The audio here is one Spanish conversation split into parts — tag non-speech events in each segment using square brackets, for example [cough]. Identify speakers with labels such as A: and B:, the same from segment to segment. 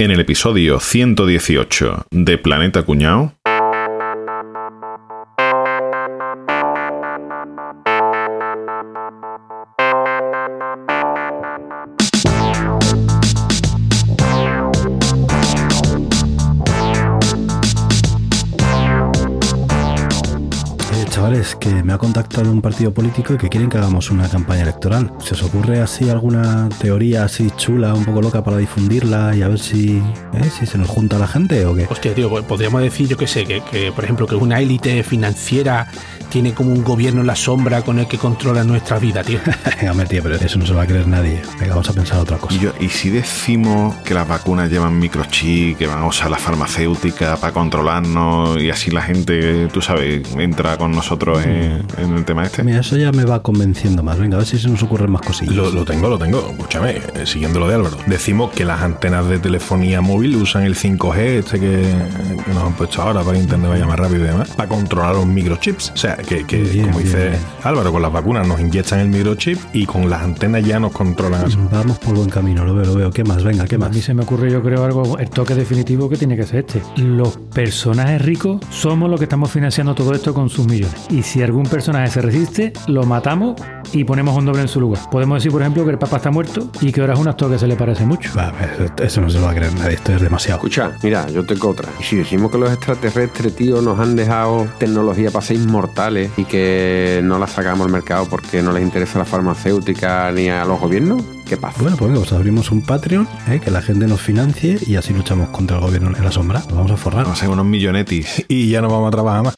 A: En el episodio 118 de Planeta Cuñao.
B: Me ha contactado un partido político y que quieren que hagamos una campaña electoral. ¿Se os ocurre así alguna teoría así chula, un poco loca para difundirla y a ver si, eh, si se nos junta la gente o qué?
C: Hostia, tío, podríamos decir, yo qué sé, que, que, por ejemplo, que una élite financiera tiene como un gobierno en la sombra con el que controla nuestra vida, tío. [laughs]
B: Tío, pero eso no se va a creer nadie. Venga, vamos a pensar otra cosa.
A: Y, yo- ¿y si decimos que las vacunas llevan microchip, que van a usar la farmacéutica para controlarnos y así la gente, tú sabes, entra con nosotros en, en el tema este?
B: Mira, eso ya me va convenciendo más. Venga, a ver si se nos ocurren más cosillas.
D: Lo, lo tengo, lo tengo. Escúchame, eh, siguiendo lo de Álvaro. Decimos que las antenas de telefonía móvil usan el 5G, este que, que nos han puesto ahora para que internet vaya más rápido y demás, para controlar los microchips. O sea, que, que,
B: Bien,
D: como
B: bien,
D: dice
B: bien.
D: Álvaro, con las vacunas nos inyectan el microchip y con las antenas ya nos controlan así.
B: Vamos por buen camino, lo veo, lo veo. ¿Qué más? Venga, ¿qué
E: A
B: más?
E: mí se me ocurre, yo creo, algo, el toque definitivo que tiene que ser este. Los personajes ricos somos los que estamos financiando todo esto con sus millones. Y si algún personaje se resiste, lo matamos y ponemos un doble en su lugar. Podemos decir, por ejemplo, que el Papa está muerto y que ahora es un actor que se le parece mucho.
B: Va, eso- eso no se lo va a creer nadie, esto es demasiado.
F: Escucha, mira, yo tengo otra. Y si decimos que los extraterrestres, tío, nos han dejado tecnología para ser inmortales y que no la sacamos al mercado porque no les interesa la farmacéutica ni a los gobiernos, ¿qué pasa?
B: Bueno, pues pues abrimos un Patreon, ¿eh? que la gente nos financie y así luchamos contra el gobierno en la sombra. Nos vamos a forrar.
A: Vamos a ser unos millonetis.
D: Y ya no vamos a trabajar más.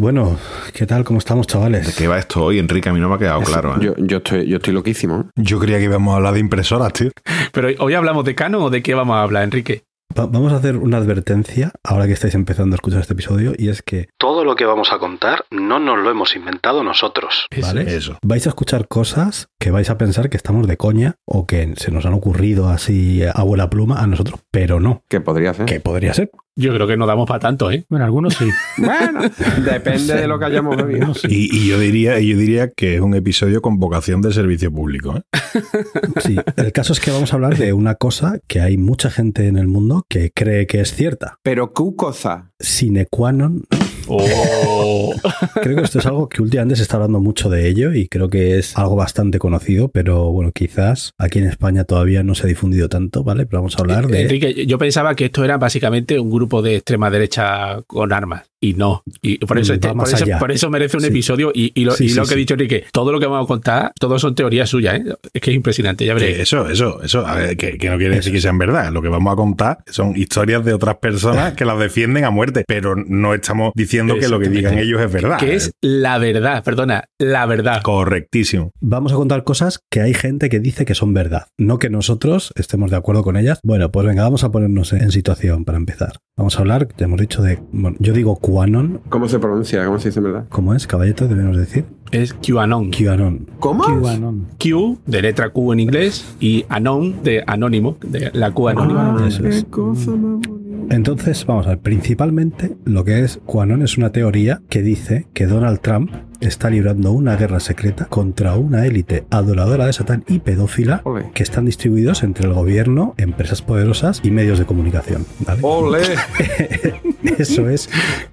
B: Bueno, ¿qué tal? ¿Cómo estamos,
A: ¿De
B: chavales?
A: qué va esto hoy, Enrique? A mí no me ha quedado claro. ¿eh?
F: Yo, yo, estoy, yo estoy loquísimo. ¿eh?
D: Yo creía que íbamos a hablar de impresoras, tío. [laughs]
C: Pero hoy hablamos de Canon o de qué vamos a hablar, Enrique.
B: Va- vamos a hacer una advertencia ahora que estáis empezando a escuchar este episodio y es que todo lo que vamos a contar no nos lo hemos inventado nosotros. ¿Vale?
D: Eso.
B: Vais a escuchar cosas que vais a pensar que estamos de coña o que se nos han ocurrido así a abuela pluma a nosotros, pero no.
F: ¿Qué podría ser?
B: ¿Qué podría ser?
C: Yo creo que no damos para tanto, ¿eh?
E: Bueno, algunos sí. [laughs]
F: Bueno, depende de lo que hayamos bebido.
D: Y, y yo diría, y yo diría que es un episodio con vocación de servicio público. ¿eh? [laughs]
B: Sí, el caso es que vamos a hablar de una cosa que hay mucha gente en el mundo que cree que es cierta.
F: Pero qué cosa.
B: Sine qua non.
C: Oh. [laughs]
B: Creo que esto es algo que últimamente se está hablando mucho de ello y creo que es algo bastante conocido, pero bueno, quizás aquí en España todavía no se ha difundido tanto, ¿vale? Pero vamos a hablar de...
C: Enrique, yo pensaba que esto era básicamente un grupo de extrema derecha con armas. Y no. Y por eso,
B: Va
C: este- por eso,
B: allá.
C: por eso merece un
B: Sí.
C: episodio. Y, y lo,
B: Sí,
C: y
B: sí,
C: lo que
B: sí.
C: ha dicho Enrique, todo lo que vamos a contar, todo son teorías suyas, ¿eh? Es que es impresionante, ya
D: Que
C: veréis.
D: eso, eso, eso, a ver, que, que no quiere decir que sean verdad. Lo que vamos a contar son historias de otras personas [laughs] que las defienden a muerte, pero no estamos diciendo que lo que digan ellos es verdad.
C: Que es la verdad, perdona, la verdad.
D: correctísimo.
B: Vamos a contar cosas que hay gente que dice que son verdad, no que nosotros estemos de acuerdo con ellas. Bueno, pues venga, vamos a ponernos en situación para empezar. Vamos a hablar, ya hemos dicho de... bueno, yo digo QAnon,
F: ¿Cómo se pronuncia? ¿Cómo se dice en verdad?
B: ¿cómo es? Caballito, debemos decir.
C: Es QAnon.
B: QAnon.
F: ¿Cómo?
E: QAnon.
C: Q de letra Q en inglés y anon de anónimo, de la Q anónima.
F: Ah,
B: Eso
F: qué
B: es.
F: cosa más bonita.
B: Entonces, vamos a ver, principalmente lo que es QAnon es una teoría que dice que Donald Trump está librando una guerra secreta contra una élite adoradora de Satán y pedófila
F: Ole.
B: que están distribuidos entre el gobierno, empresas poderosas y medios de comunicación. ¿vale?
F: ¡Ole! [laughs]
B: Eso es,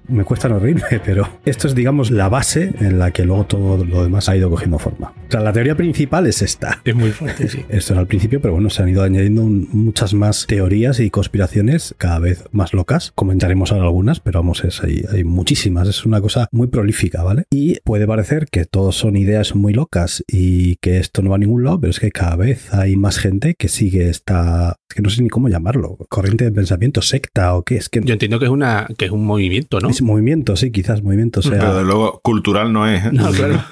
B: me cuesta no reírme, pero esto es, digamos, la base en la que luego todo lo demás ha ido cogiendo forma. O sea, la teoría principal es esta.
C: Es muy fuerte, sí. [laughs]
B: Esto era al principio, pero bueno, se han ido añadiendo un- muchas más teorías y conspiraciones cada vez más locas. Comentaremos ahora algunas, pero vamos, es, hay, hay muchísimas. Es una cosa muy prolífica, ¿vale? Y pues puede parecer que todos son ideas muy locas y que esto no va a ningún lado, pero es que cada vez hay más gente que sigue esta, es que no sé ni cómo llamarlo, corriente de pensamiento, secta o qué, es que
C: Yo entiendo que es una que es un movimiento, ¿no?
B: es movimiento, sí, quizás movimiento, sea,
A: Pero de luego, cultural no es. ¿eh?
C: No, claro.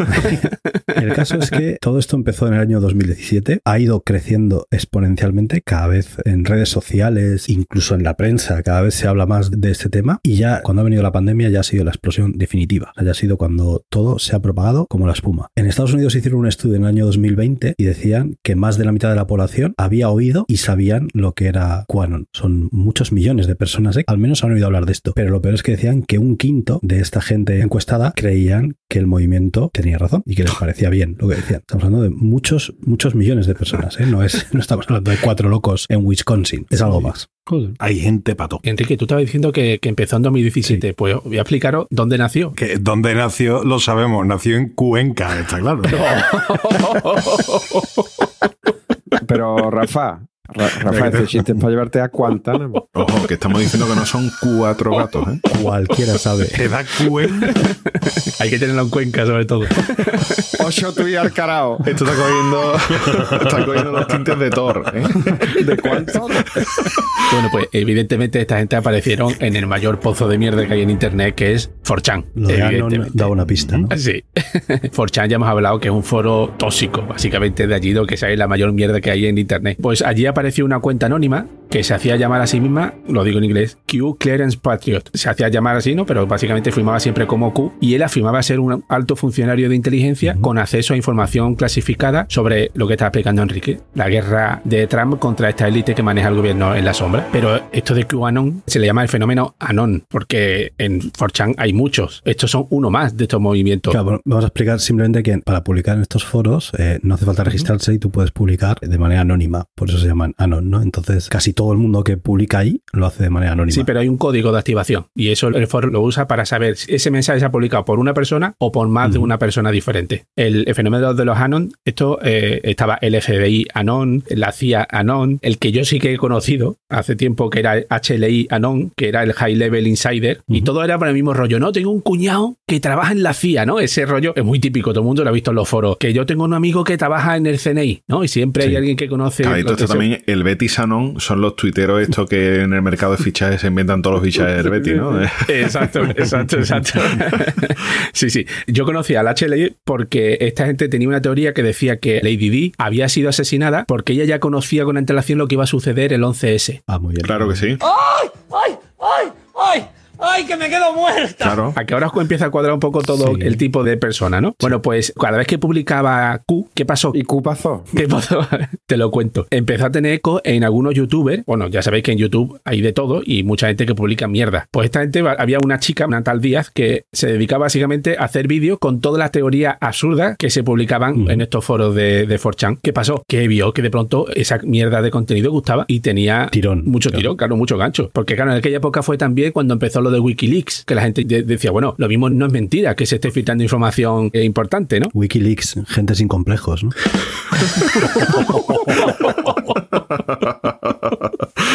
C: [laughs]
B: El caso es que todo esto empezó en el año 2017, ha ido creciendo exponencialmente cada vez en redes sociales, incluso en la prensa, cada vez se habla más de este tema y ya cuando ha venido la pandemia ya ha sido la explosión definitiva, ya ha sido cuando todo se ha propagado como la espuma. En Estados Unidos hicieron un estudio en el año 2020 y decían que más de la mitad de la población había oído y sabían lo que era QAnon. Son muchos millones de personas, ¿eh? al menos han oído hablar de esto, pero lo peor es que decían que un quinto de esta gente encuestada creían que el movimiento tenía razón y que les parecía bien lo que decían. Estamos hablando de muchos, muchos millones de personas, ¿eh? no, es, [laughs] no estamos hablando de cuatro locos en Wisconsin, es algo más.
E: Joder.
D: Hay gente pato.
C: Enrique, tú estabas diciendo que, que empezó en 2017. Pues voy a explicaros dónde nació.
D: Que donde nació, lo sabemos, nació en Cuenca, está claro. [laughs]
F: Pero Rafa, Ra- Rafa, este chiste es para llevarte a Guantánamo.
A: Ojo, que estamos diciendo que no son cuatro gatos, ¿eh?
B: Cualquiera sabe. [laughs]
D: Te da Cuenca. [laughs]
C: Hay que tenerlo en cuenca, sobre todo.
F: Ocho tú y Arcarao.
A: Esto está cogiendo, [laughs] está cogiendo los tintes de Thor, ¿eh?
F: ¿De cuánto?
C: Bueno, pues evidentemente esta gente aparecieron en el mayor pozo de mierda que hay en internet, que es 4chan.
B: Lo de Anon
C: evidentemente.
B: daba una pista, ¿no?
C: Sí. 4chan ya hemos hablado que es un foro tóxico, básicamente de allí lo que sale la mayor mierda que hay en internet. Pues allí apareció una cuenta anónima que se hacía llamar a sí misma, lo digo en inglés, Q Clearance Patriot. Se hacía llamar así, ¿no? Pero básicamente firmaba siempre como Q y él afirmaba ser un alto funcionario de inteligencia con acceso a información clasificada sobre lo que está explicando Enrique, la guerra de Trump contra esta élite que maneja el gobierno en la sombra. Pero esto de QAnon se le llama el fenómeno Anon, porque en 4chan hay muchos. Estos son uno más de estos movimientos.
B: Claro, bueno, vamos a explicar simplemente que para publicar en estos foros eh, no hace falta registrarse y tú puedes publicar de manera anónima. Por eso se llaman Anon, ¿no? Entonces, casi todo el mundo que publica ahí lo hace de manera anónima.
C: Sí, pero hay un código de activación y eso el foro lo usa para saber si ese mensaje se ha publicado por una persona o por más de una persona diferente. El, el fenómeno de los Anon, esto eh, estaba el FBI Anon, la CIA Anon, el que yo sí que he conocido hace tiempo que era el HLI Anon, que era el High Level Insider, y todo era por el mismo rollo, ¿no? Tengo un cuñado que trabaja en la CIA, ¿no? Ese rollo es muy típico, todo el mundo lo ha visto en los foros, que yo tengo un amigo que trabaja en el CNI, ¿no? Y siempre hay alguien que conoce...
A: Claro, y todo también, el Betis Anon son los tuiteros estos que en el mercado de fichajes se inventan todos los fichajes del Betis, ¿no? [laughs]
C: Exacto, exacto, exacto. [laughs] Sí, sí. Yo conocí al HLI porque esta gente tenía una teoría que decía que Lady Di había sido asesinada porque ella ya conocía con antelación lo que iba a suceder el 11S.
B: Ah, muy bien.
A: Claro que sí.
G: ¡Ay! ¡Ay! ¡Ay! ¡Ay! ¡Que me quedo muerta!
A: Claro.
C: A que ahora os empieza a cuadrar un poco todo
B: Sí.
C: el tipo de persona, ¿no? Bueno, pues cada vez que publicaba Q, ¿qué pasó?
F: ¿Y Q pasó?
C: ¿Qué pasó? [laughs] Te lo cuento. Empezó a tener eco en algunos youtubers. Bueno, ya sabéis que en YouTube hay de todo y mucha gente que publica mierda. Pues esta gente, había una chica, una tal Díaz, que se dedicaba básicamente a hacer vídeos con todas las teorías absurdas que se publicaban
B: Ujú.
C: en estos foros de, de 4chan. ¿Qué pasó? Que vio que de pronto esa mierda de contenido gustaba y tenía
B: Tirón.
C: mucho
B: Claro.
C: tirón, claro, mucho gancho. Porque claro, en aquella época fue también cuando empezó lo de Wikileaks, que la gente de- decía, bueno, lo mismo no es mentira que se esté filtrando información eh, importante, ¿no?
B: Wikileaks, gente sin complejos, ¿no? [laughs]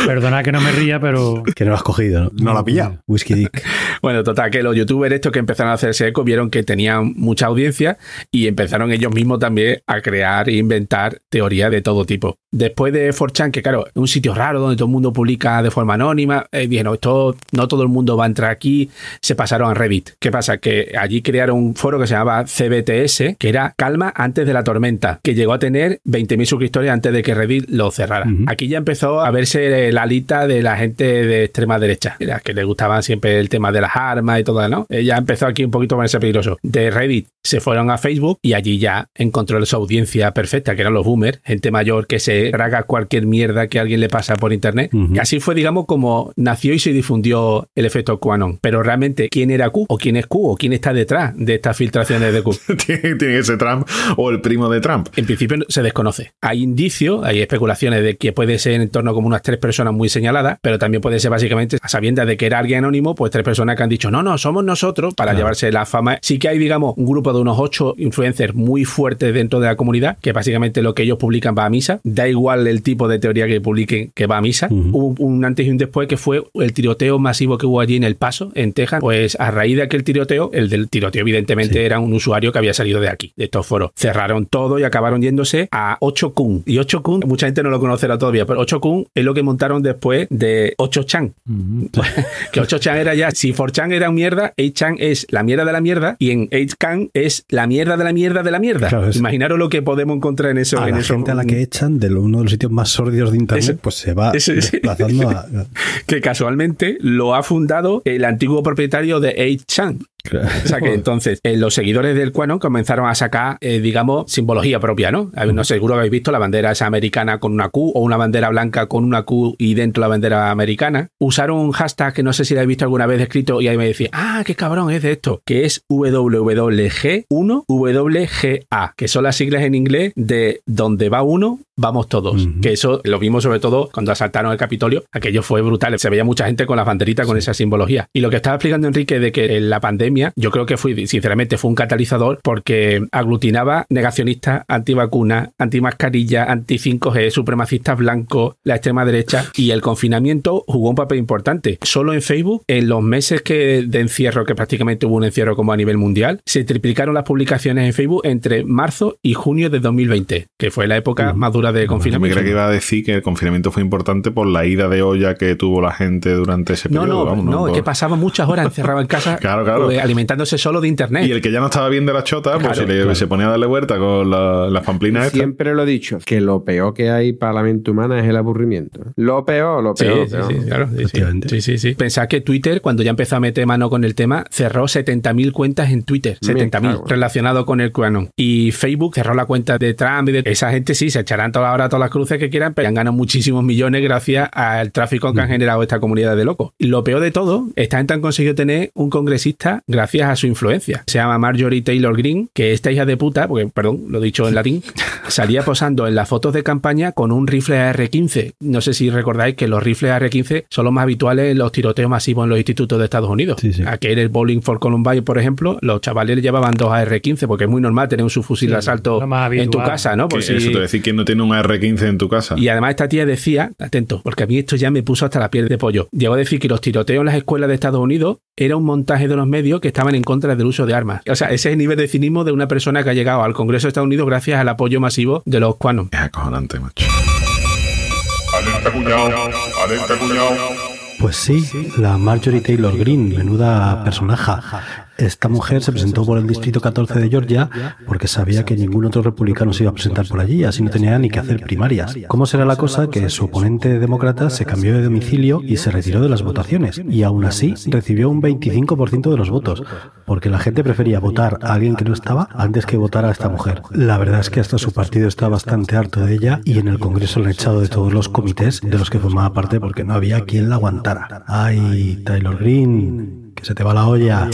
E: Perdona que no me ría, pero
B: Que no lo has cogido, ¿no?
D: No la ha pillado. [laughs]
B: Whisky [laughs] Dick.
C: Bueno, total, que los youtubers estos que empezaron a hacerse eco vieron que tenían mucha audiencia y empezaron ellos mismos también a crear e inventar teorías de todo tipo. Después de 4chan, que claro, es un sitio raro donde todo el mundo publica de forma anónima, eh, dijeron, esto no todo el mundo va a entrar aquí, se pasaron a Reddit. ¿Qué pasa? Que allí crearon un foro que se llamaba CBTS, que era Calma antes de la tormenta, que llegó a tener 20.000 suscriptores antes de que Reddit lo cerrara. Aquí ya empezó a verse la lista de la gente de extrema derecha, las que le gustaban siempre el tema de las armas y todo, ¿no? Ya empezó aquí un poquito a ponerse peligroso. De Reddit se fueron a Facebook y allí ya encontró su audiencia perfecta, que eran los boomers, gente mayor que se traga cualquier mierda que alguien le pasa por internet. Y así fue, digamos, como nació y se difundió el efecto QAnon. Pero realmente, ¿quién era Q? ¿O quién es Q? ¿O quién está detrás de estas filtraciones de Q? [laughs]
A: tiene, que ser Trump o el primo de Trump.
C: En principio se desconoce. Hay indicios, hay especulaciones de que puede ser en torno como unas tres personas muy señaladas, pero también puede ser básicamente a sabiendas de que era alguien anónimo, pues tres personas que han dicho, no, no, somos nosotros, para llevarse la fama. Sí que hay, digamos, un grupo grupo de unos ocho influencers muy fuertes dentro de la comunidad, que básicamente lo que ellos publican va a misa. Da igual el tipo de teoría que publiquen que va a misa. Hubo un antes y un después que fue el tiroteo masivo que hubo allí El Paso, en Texas. Pues a raíz de aquel tiroteo, el del tiroteo evidentemente era un usuario que había salido de aquí, de estos foros. Cerraron todo y acabaron yéndose a 8kun. Y 8kun, mucha gente no lo conocerá todavía, pero 8kun es lo que montaron después de 8chan. [laughs] que 8chan era ya, si 4chan era mierda, 8chan es la mierda de la mierda y en 8chan es la mierda de la mierda de la mierda.
B: Claro, es-
C: Imaginaros lo que podemos encontrar en eso.
B: a
C: en
B: la
C: eso.
B: gente a la que echan de uno de los sitios más sórdidos de internet, pues se va
C: sí.
B: desplazando a. [laughs]
C: que casualmente lo ha fundado el antiguo propietario de 8chan. O sea que entonces eh, los seguidores del Quanon comenzaron a sacar, eh, digamos, simbología propia, ¿no? No sé, seguro que habéis visto la bandera esa americana con una Q o una bandera blanca con una Q y dentro la bandera americana. Usaron un hashtag que no sé si lo habéis visto alguna vez escrito y ahí me decía, ah, qué cabrón es de esto, que es WWG1WGA, que son las siglas en inglés de donde va uno, vamos todos. Que eso lo vimos sobre todo cuando asaltaron el Capitolio, aquello fue brutal, se veía mucha gente con las banderitas con esa simbología. Y lo que estaba explicando Enrique de que en la pandemia, yo creo que fue, sinceramente, fue un catalizador porque aglutinaba negacionistas, antivacunas, antimascarilla, anti 5G, supremacistas blancos, la extrema derecha y el confinamiento jugó un papel importante. Solo en Facebook, en los meses que de encierro, que prácticamente hubo un encierro como a nivel mundial, se triplicaron las publicaciones en Facebook entre marzo y junio de 2020, que fue la época más dura de
A: Yo me
C: confinamiento.
A: creía que iba a decir que el confinamiento fue importante por la ida de olla que tuvo la gente durante ese
C: No,
A: periodo.
C: no,
A: vamos,
C: no, es
A: Por-
C: que pasaba muchas horas encerrado en casa [laughs]
A: Claro, claro.
C: eh, alimentándose solo de internet.
A: Y el que ya no estaba bien de la chota, pues
C: Claro,
A: se, le-
C: claro.
A: se ponía a darle vuelta con la- las pamplinas estas.
F: Siempre lo he dicho, que lo peor que hay para la mente humana es el aburrimiento. Lo peor, lo peor.
C: sí,
F: lo peor.
C: sí, claro. sí, sí.
B: Efectivamente.
C: Sí, sí, sí. Pensad que Twitter, cuando ya empezó a meter mano con el tema, cerró 70.000 cuentas en Twitter.
F: Me
C: 70.000
F: cago.
C: relacionado con el QAnon. Y Facebook cerró la cuenta de Trump y de esa gente sí, se echarán toda la hora todas las cruces que quieran, pero han ganado muchísimos millones gracias al tráfico que han generado esta comunidad de locos. Y lo peor de todo, esta gente han conseguido tener un congresista gracias a su influencia. Se llama Marjorie Taylor Greene, que esta hija de puta, porque perdón, lo he dicho en latín, [laughs] salía posando en las fotos de campaña con un rifle AR-15. No sé si recordáis que los rifles AR-15 son los más habituales en los tiroteos masivos en los institutos de Estados Unidos.
B: Sí, sí.
C: Aquel el Bowling for Columbine, por ejemplo, los chavales llevaban dos AR-15 porque es muy normal tener un subfusil de asalto en tu casa, ¿no?
A: Que
C: Por si-
A: Eso te decir, ¿quién no tiene un AR-15 en tu casa?
C: y además esta tía decía, atento, porque a mí esto ya me puso hasta la piel de pollo. Llegó a decir que los tiroteos en las escuelas de Estados Unidos era un montaje de los medios que estaban en contra del uso de armas. O sea, ese es el nivel de cinismo de una persona que ha llegado al Congreso de Estados Unidos gracias al apoyo masivo de los cuanos.
A: Es acojonante, macho.
H: Alerta cuñado, alerta cuñado.
B: Pues sí, la Marjorie Taylor Greene, menuda personaja. Esta mujer se presentó por el distrito 14 de Georgia porque sabía que ningún otro republicano se iba a presentar por allí, así no tenía ni que hacer primarias. ¿Cómo será la cosa que su oponente demócrata se cambió de domicilio y se retiró de las votaciones? Y aún así recibió un 25% de los votos, porque la gente prefería votar a alguien que no estaba antes que votar a esta mujer. La verdad es que hasta su partido está bastante harto de ella y en el Congreso le han echado de todos los comités de los que formaba parte porque no había quien la aguantara. Ay, Taylor Green, que se te va la olla.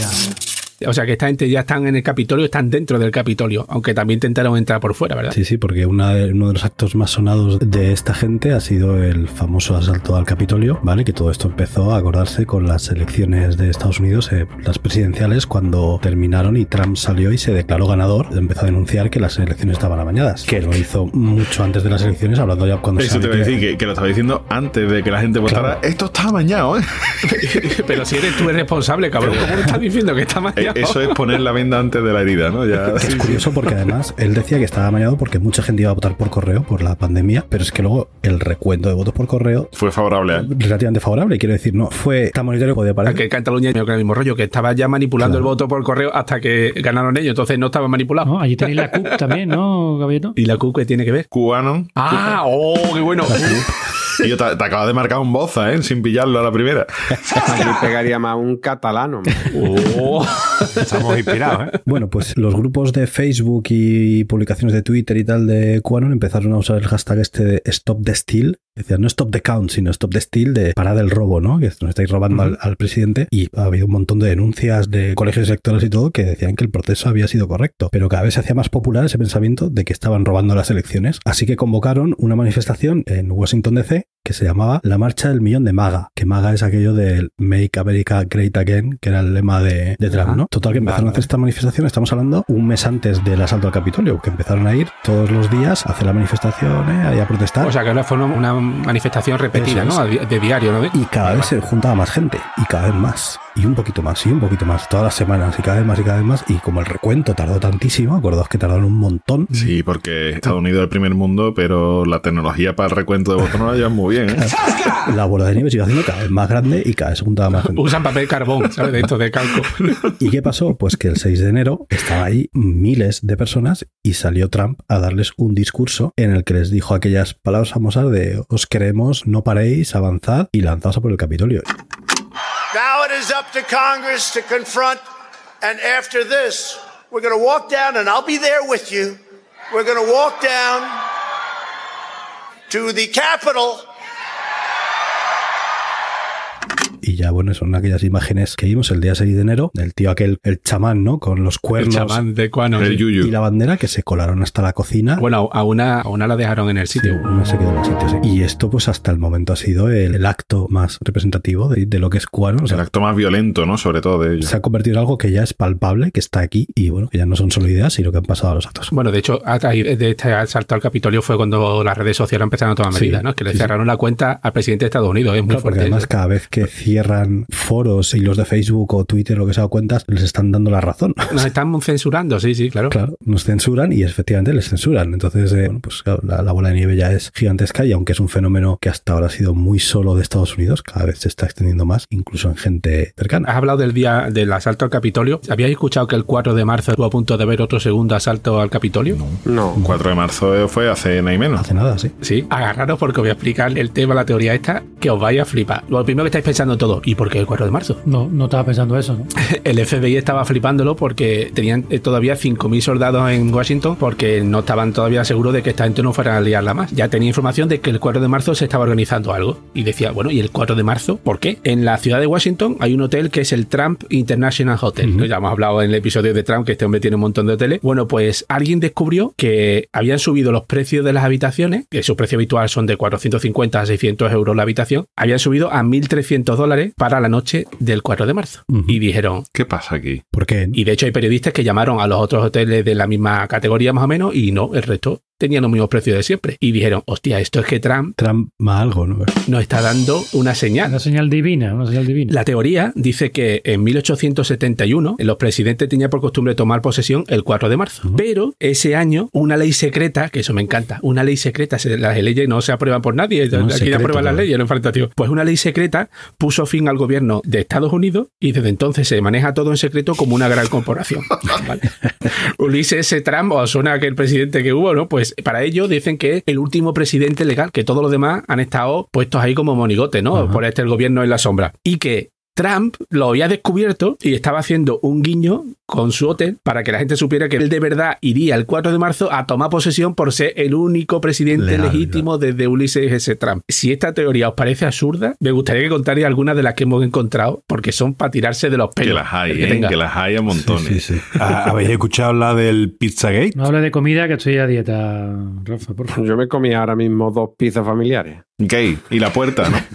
C: O sea que esta gente ya están en el Capitolio, están dentro del Capitolio, aunque también intentaron entrar por fuera, ¿verdad?
B: Sí, sí, porque una de- uno de los actos más sonados de esta gente ha sido el famoso asalto al Capitolio, ¿vale? Que todo esto empezó a acordarse con las elecciones de Estados Unidos, eh, las presidenciales, cuando terminaron y Trump salió y se declaró ganador. Empezó a denunciar que las elecciones estaban amañadas, que lo hizo mucho antes de las elecciones, hablando ya cuando
A: Eso
B: se
A: te voy a decir, que, que lo estaba diciendo antes de que la gente votara. Esto está amañado, ¿eh? [laughs]
C: Pero si eres tú el responsable, cabrón, [laughs] ¿cómo estás diciendo que está mal?
A: Eh, [laughs] Eso es poner la venda antes de la herida, ¿no? Ya,
B: Es curioso porque además él decía que estaba amañado porque mucha gente iba a votar por correo por la pandemia, pero es que luego el recuento de votos por correo
A: Fue favorable, ¿eh?
B: relativamente favorable, quiero decir, no fue tan monetario como podía parecer.
C: Que Cataluña creo que era el mismo rollo, que estaba ya manipulando
B: Claro.
C: el voto por correo hasta que ganaron ellos, entonces no estaba manipulado.
E: No, allí tenéis la CUP también, ¿no, Gabieto?
C: ¿Y la Q qué tiene que ver?
A: Cubano.
C: Ah, oh, qué bueno. [laughs]
A: Y yo te, te acabas de marcar un boza, ¿eh? Sin pillarlo a la primera.
F: Aquí pegaría más un catalano.
C: Oh.
D: Estamos inspirados, ¿eh?
B: Bueno, pues los grupos de Facebook y publicaciones de Twitter y tal de QAnon empezaron a usar el hashtag este de Stop the Steal. Decían no Stop the Count, sino Stop the Steal de parada el robo, ¿no? Que nos estáis robando al, al presidente. Y ha habido un montón de denuncias de colegios electorales y todo que decían que el proceso había sido correcto. Pero cada vez se hacía más popular ese pensamiento de que estaban robando las elecciones. Así que convocaron una manifestación en Washington DC que se llamaba la Marcha del Millón de MAGA, que MAGA es aquello del Make America Great Again, que era el lema de, de Trump, ¿no? Total, que empezaron a hacer esta manifestación, estamos hablando un mes antes del asalto al Capitolio, que empezaron a ir todos los días a hacer la manifestación, ¿eh? ahí a protestar.
C: O sea, que fue una, una manifestación repetida, ¿no? De, diario, ¿no?
B: y cada vez se juntaba más gente, y cada vez más, y un poquito más, y un poquito más, todas las semanas, y cada vez más, y cada vez más, y como el recuento tardó tantísimo, acordaos que tardaron un montón,
A: Sí, porque Estados Unidos es el primer mundo, pero la tecnología para el recuento de botones la llevan muy bien, ¿eh?
B: la bola de nieve se iba haciendo cada vez más grande y cada vez se juntaba más gente.
C: Usan papel carbón, ¿sabes? De esto de calco. [laughs]
B: ¿Y qué pasó? Pues que el 6 de enero estaba ahí miles de personas y salió Trump a darles un discurso en el que les dijo aquellas palabras famosas de os queremos, no paréis, avanzad y lanzaos a por el Capitolio.
I: Now it is up to Congress to confront, and after this, we're going to walk down, and I'll be there with you. We're going to walk down to the Capitol.
B: Y ya, bueno, son aquellas imágenes que vimos el día 6 de enero del tío aquel, el chamán, ¿no? Con los
C: El
B: cuernos
C: chamán de Cuano.
A: El yuyu.
B: y la bandera que se colaron hasta la cocina.
C: Bueno, a una, a una la dejaron en el
B: Sí,
C: sitio.
B: una se quedó en el sitio, sí. Y esto, pues hasta el momento ha sido el, el acto más representativo de, de lo que es cubano. O sea,
A: El acto más violento, ¿no? Sobre todo de ellos.
B: se ha convertido en algo que ya es palpable, que está aquí y bueno, que ya no son solo ideas, sino que han pasado a los actos.
C: Bueno, de hecho, a de este asalto al Capitolio fue cuando las redes sociales empezaron a tomar
B: Sí,
C: medidas, ¿no? Que le
B: sí, sí.
C: cerraron la cuenta al presidente de Estados Unidos. Es muy
B: Claro, porque
C: fuerte.
B: además
C: eso.
B: cada vez que cierran foros y los de Facebook o Twitter o que sea o cuentas, les están dando la razón. [laughs]
C: Nos están censurando, sí, sí, claro.
B: Claro, nos censuran y efectivamente les censuran. Entonces, eh, bueno, pues claro, la, la bola de nieve ya es gigantesca y aunque es un fenómeno que hasta ahora ha sido muy solo de Estados Unidos, cada vez se está extendiendo más, incluso en gente cercana.
C: Has hablado del día del asalto al Capitolio. ¿Habíais escuchado que el 4 de marzo estuvo a punto de haber otro segundo asalto al Capitolio?
F: No.
A: 4 de marzo fue hace nada y menos.
B: Hace nada, sí.
C: Sí, agarraros porque os voy a explicar el tema, la teoría esta, que os vaya a flipar. Lo primero que estáis pensando todo, ¿y por qué el 4 de marzo?
E: No, no estaba pensando eso, ¿no? [laughs]
C: El FBI estaba flipándolo porque tenían eh, todavía 5.000 soldados en Washington porque no estaban todavía seguros de que esta gente no fuera a liarla más. Ya tenía información de que el 4 de marzo se estaba organizando algo. Y decía, bueno, ¿y el 4 de marzo? ¿Por qué? En la ciudad de Washington hay un hotel que es el Trump International Hotel. Ya hemos hablado en el episodio de Trump que este hombre tiene un montón de hoteles. Bueno, pues alguien descubrió que habían subido los precios de las habitaciones, que su precio habitual son de 450 a 600 euros la habitación, habían subido a 1.300 dólares para la noche del 4 de marzo. Y dijeron,
A: ¿Qué pasa aquí?
B: Porque
C: y de hecho hay periodistas que llamaron a los otros hoteles de la misma categoría más o menos y no, el resto tenían los mismos precios de siempre. Y dijeron, hostia, esto es que Trump
B: Trump va algo, ¿no?
C: nos está dando una señal.
E: Una señal divina, una señal divina.
C: La teoría dice que en 1871 los presidentes tenían por costumbre tomar posesión el 4 de marzo. Pero ese año una ley secreta, que eso me encanta, una ley secreta, se- las leyes no se aprueban por nadie,
B: No,
C: aquí
B: secreto,
C: aprueban las leyes, no es faltativo. Pues una ley secreta puso fin al gobierno de Estados Unidos y desde entonces se maneja todo en secreto como una gran corporación. [laughs] ¿vale? Ulises S. Trump, o suena aquel presidente que hubo, ¿no? Pues para ello dicen que es el último presidente legal, que todos los demás han estado puestos ahí como monigotes, ¿no? Por este el gobierno en la sombra. Y que Trump lo había descubierto y estaba haciendo un guiño con su hotel para que la gente supiera que él de verdad iría el 4 de marzo a tomar posesión por ser el único presidente
B: Legal,
C: legítimo desde Ulises S. Trump. Si esta teoría os parece absurda, me gustaría que contarais algunas de las que hemos encontrado porque son para tirarse de los pelos.
A: Que las hay,
C: que
A: ¿eh? Que las hay a montones.
B: Sí, sí, sí.
D: Ah, ¿Habéis escuchado la del Pizzagate?
E: No hable de comida que estoy a dieta, Rafa, por favor.
F: Yo me comí ahora mismo dos pizzas familiares.
A: Gay. Y la puerta, ¿no? [laughs]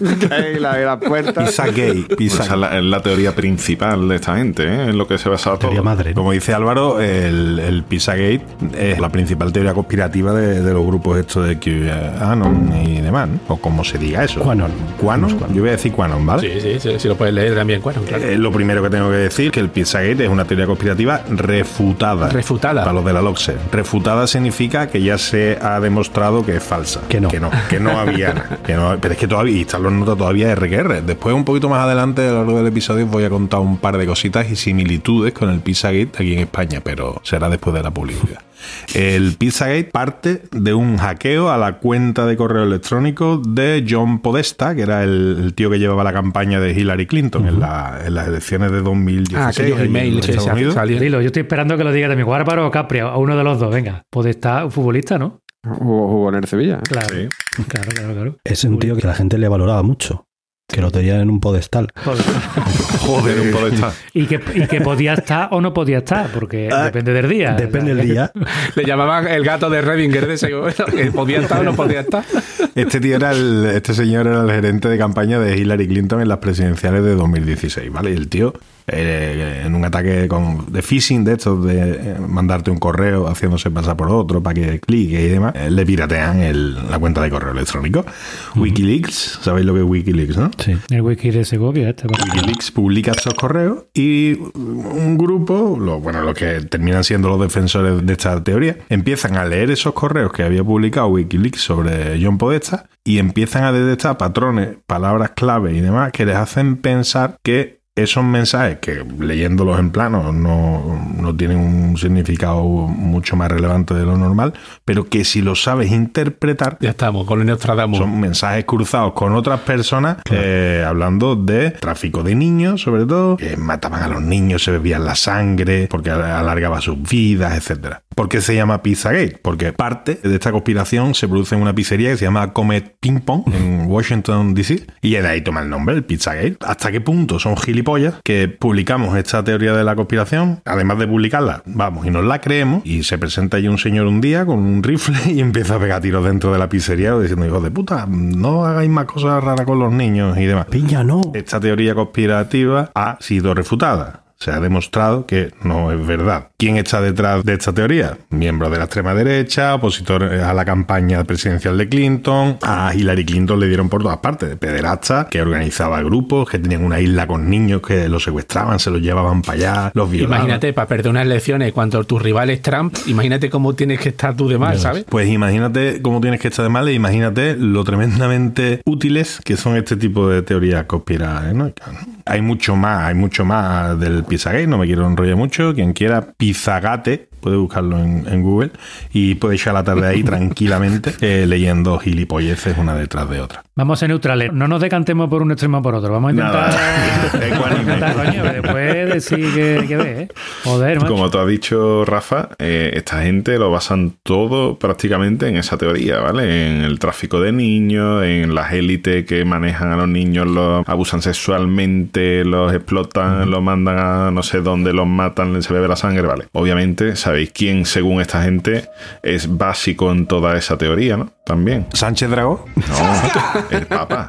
F: y la, y la puerta.
D: Pizza gay. Pizza
A: Esa es la, es la teoría principal de esta gente, ¿eh? En lo que se basa todo.
B: Teoría madre, ¿no?
D: Como dice Álvaro, el, el Pizzagate es la principal teoría conspirativa de, de los grupos estos de QAnon y demás, ¿no? o como se diga eso. Quanon,
B: Qanon.
D: yo voy a decir Quanon, ¿vale?
C: Sí, sí, sí, sí lo puedes leer también, claro.
D: Eh, lo primero que tengo que decir que el Pizzagate es una teoría conspirativa refutada.
C: Refutada.
D: Para los de la LOXE. Refutada significa que ya se ha demostrado que es falsa.
B: Que no.
D: Que no, que no había [laughs] nada. Que no- pero es que todavía, y están los notas todavía RQR. Después, un poquito más adelante, lo largo del episodio, os voy a contar un par de cositas y similitudes con el Pizzagate aquí en España, pero será después de la publicidad. [laughs] El Pizzagate parte de un hackeo a la cuenta de correo electrónico de John Podesta, que era el, el tío que llevaba la campaña de Hillary Clinton en, la- en las elecciones de 2016.
C: Ah, aquellos emails que se.
E: Dilo, yo estoy esperando que lo diga también. Bárbaro o Capri, a uno de los dos, venga. Puede estar un futbolista, ¿no?
F: Jugó, jugó en el Sevilla. ¿eh?
E: Claro,
A: Sí.
E: claro, claro, claro.
B: Es un tío que la gente le valoraba mucho. Que lo tenían en un podestal. [laughs]
D: Joder, un podestal.
E: Y que, y que podía estar o no podía estar, porque
B: Ah,
E: depende del día.
B: Depende del día. [laughs]
C: Le llamaban el gato de Redinger de ese que podía estar o no podía estar.
D: Este tío era el, este señor era el gerente de campaña de Hillary Clinton en las presidenciales de 2016, ¿vale? Y el tío, eh, en un ataque con, de phishing, de estos, de eh, mandarte un correo haciéndose pasar por otro para que clique y demás, eh, le piratean el- la cuenta de correo electrónico. Wikileaks, ¿sabéis lo que es Wikileaks, no?
B: Sí.
E: El wiki de Segovia, este.
D: Wikileaks publica estos correos y un grupo, lo, bueno, los que terminan siendo los defensores de esta teoría, empiezan a leer esos correos que había publicado Wikileaks sobre John Podesta y empiezan a detectar patrones, palabras clave y demás que les hacen pensar que esos mensajes que leyéndolos en plano no, no tienen un significado mucho más relevante de lo normal, pero que si lo sabes interpretar,
C: Ya estamos, con el Nostradamus.
D: son mensajes cruzados con otras personas eh, hablando de tráfico de niños, sobre todo, que mataban a los niños, se bebían la sangre, porque al- alargaba sus vidas, etcétera. ¿Por qué se llama Pizzagate? Porque parte de esta conspiración se produce en una pizzería que se llama Comet Ping Pong en Washington DC y de ahí toma el nombre, el Pizzagate. ¿Hasta qué punto son gilipollas que publicamos esta teoría de la conspiración? Además de publicarla, vamos y nos la creemos y se presenta allí un señor un día con un rifle [laughs] y empieza a pegar tiros dentro de la pizzería diciendo, hijos de puta, no hagáis más cosas raras con los niños y demás.
B: Piña, no.
D: Esta teoría conspirativa ha sido refutada. Se ha demostrado que no es verdad. ¿Quién está detrás de esta teoría? Miembros de la extrema derecha, opositores a la campaña presidencial de Clinton. A Hillary Clinton le dieron por todas partes. De pederasta, que organizaba grupos, que tenían una isla con niños que los secuestraban, se los llevaban para allá, los violaban.
C: Imagínate, para perder unas elecciones cuando tu rival es Trump, imagínate cómo tienes que estar tú de mal, ¿sabes?
D: Pues imagínate cómo tienes que estar de mal e imagínate lo tremendamente útiles que son este tipo de teorías conspiranoicas. ¿no? Hay mucho más, hay mucho más del Pizzagate, no me quiero enrollar mucho. Quien quiera, Pizzagate, puede buscarlo en, en Google y puede echar la tarde ahí [laughs] tranquilamente eh, leyendo gilipolleces una detrás de otra.
E: Vamos a ser neutrales. No nos decantemos por un extremo o por otro. Vamos a intentar. [laughs] Coño, después decir que, que ve, ¿eh? Joder, macho.
A: Como tú has dicho, Rafa, eh, esta gente lo basan todo prácticamente en esa teoría, ¿vale? En el tráfico de niños, en las élites que manejan a los niños, los abusan sexualmente, los explotan, los mandan a no sé dónde, los matan, se bebe la sangre, ¿vale? Obviamente, sabéis quién, según esta gente, es básico en toda esa teoría, ¿no? También.
D: ¿Sánchez Dragó?
A: No, el Papa.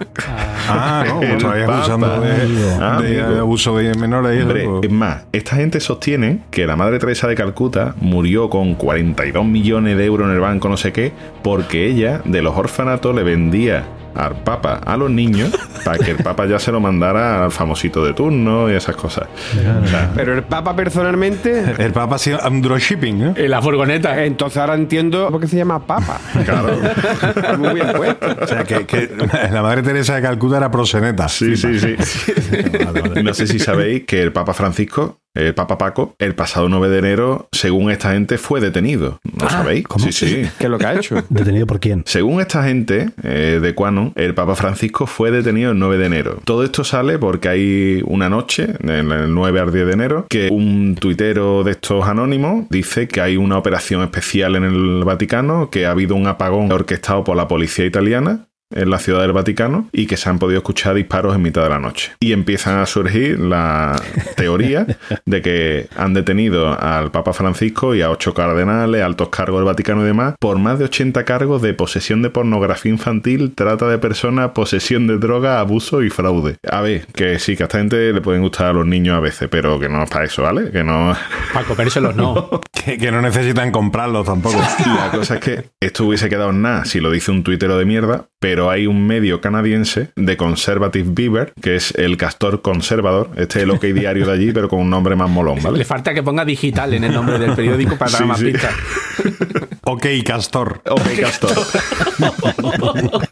D: Ah, no,
A: El
D: todavía abusando de,
A: Ah,
D: de abuso de menores.
A: Hombre, es más, esta gente sostiene que la Madre Teresa de Calcuta murió con 42 millones de euros en el banco, no sé qué, porque ella de los orfanatos le vendía al Papa a los niños para que el Papa ya se lo mandara al famosito de turno y esas cosas. O sea,
F: Pero el Papa personalmente. [laughs]
D: El Papa ha sido un ¿no?
C: En la furgoneta.
F: Entonces ahora entiendo por qué se llama Papa.
A: claro. [laughs]
F: Muy bien puesto.
D: O sea, que, que la Madre Teresa de Calcuta era proseneta.
A: Sí, sí, sí. No sé si sabéis que el Papa Francisco, el Papa Paco, el pasado 9 de enero, según esta gente, fue detenido. ¿No sabéis?
B: ¿cómo?
A: Sí, sí.
F: ¿Qué es lo que ha hecho? [laughs]
B: ¿Detenido por quién?
A: Según esta gente eh, de Quanon, el Papa Francisco fue detenido el 9 de enero. Todo esto sale porque hay una noche, en el 9 al 10 de enero, que un tuitero de estos anónimos dice que hay una operación especial en el Vaticano, que ha habido un apagón orquestado por la policía italiana en la ciudad del Vaticano y que se han podido escuchar disparos en mitad de la noche. Y empiezan a surgir la [laughs] teoría de que han detenido al Papa Francisco y a ocho cardenales, altos cargos del Vaticano y demás, por más de 80 cargos de posesión de pornografía infantil, trata de personas, posesión de droga, abuso y fraude. A ver, que sí, que a esta gente le pueden gustar a los niños a veces, pero que no es para eso, ¿vale? Que no... [laughs]
C: Para comérselos no.
D: Que, que no necesitan comprarlos tampoco. [laughs]
A: La cosa es que esto hubiese quedado en nada si lo dice un tuitero de mierda, pero hay un medio canadiense de Conservative Beaver, que es el castor conservador, este es el OK diario de allí, pero con un nombre más molón, [laughs]
C: Le
A: ¿vale?
C: falta que ponga digital en el nombre del periódico para dar
A: Sí,
C: más
A: sí.
C: pistas. [laughs]
D: ok, Castor.
A: OK Castor. [laughs]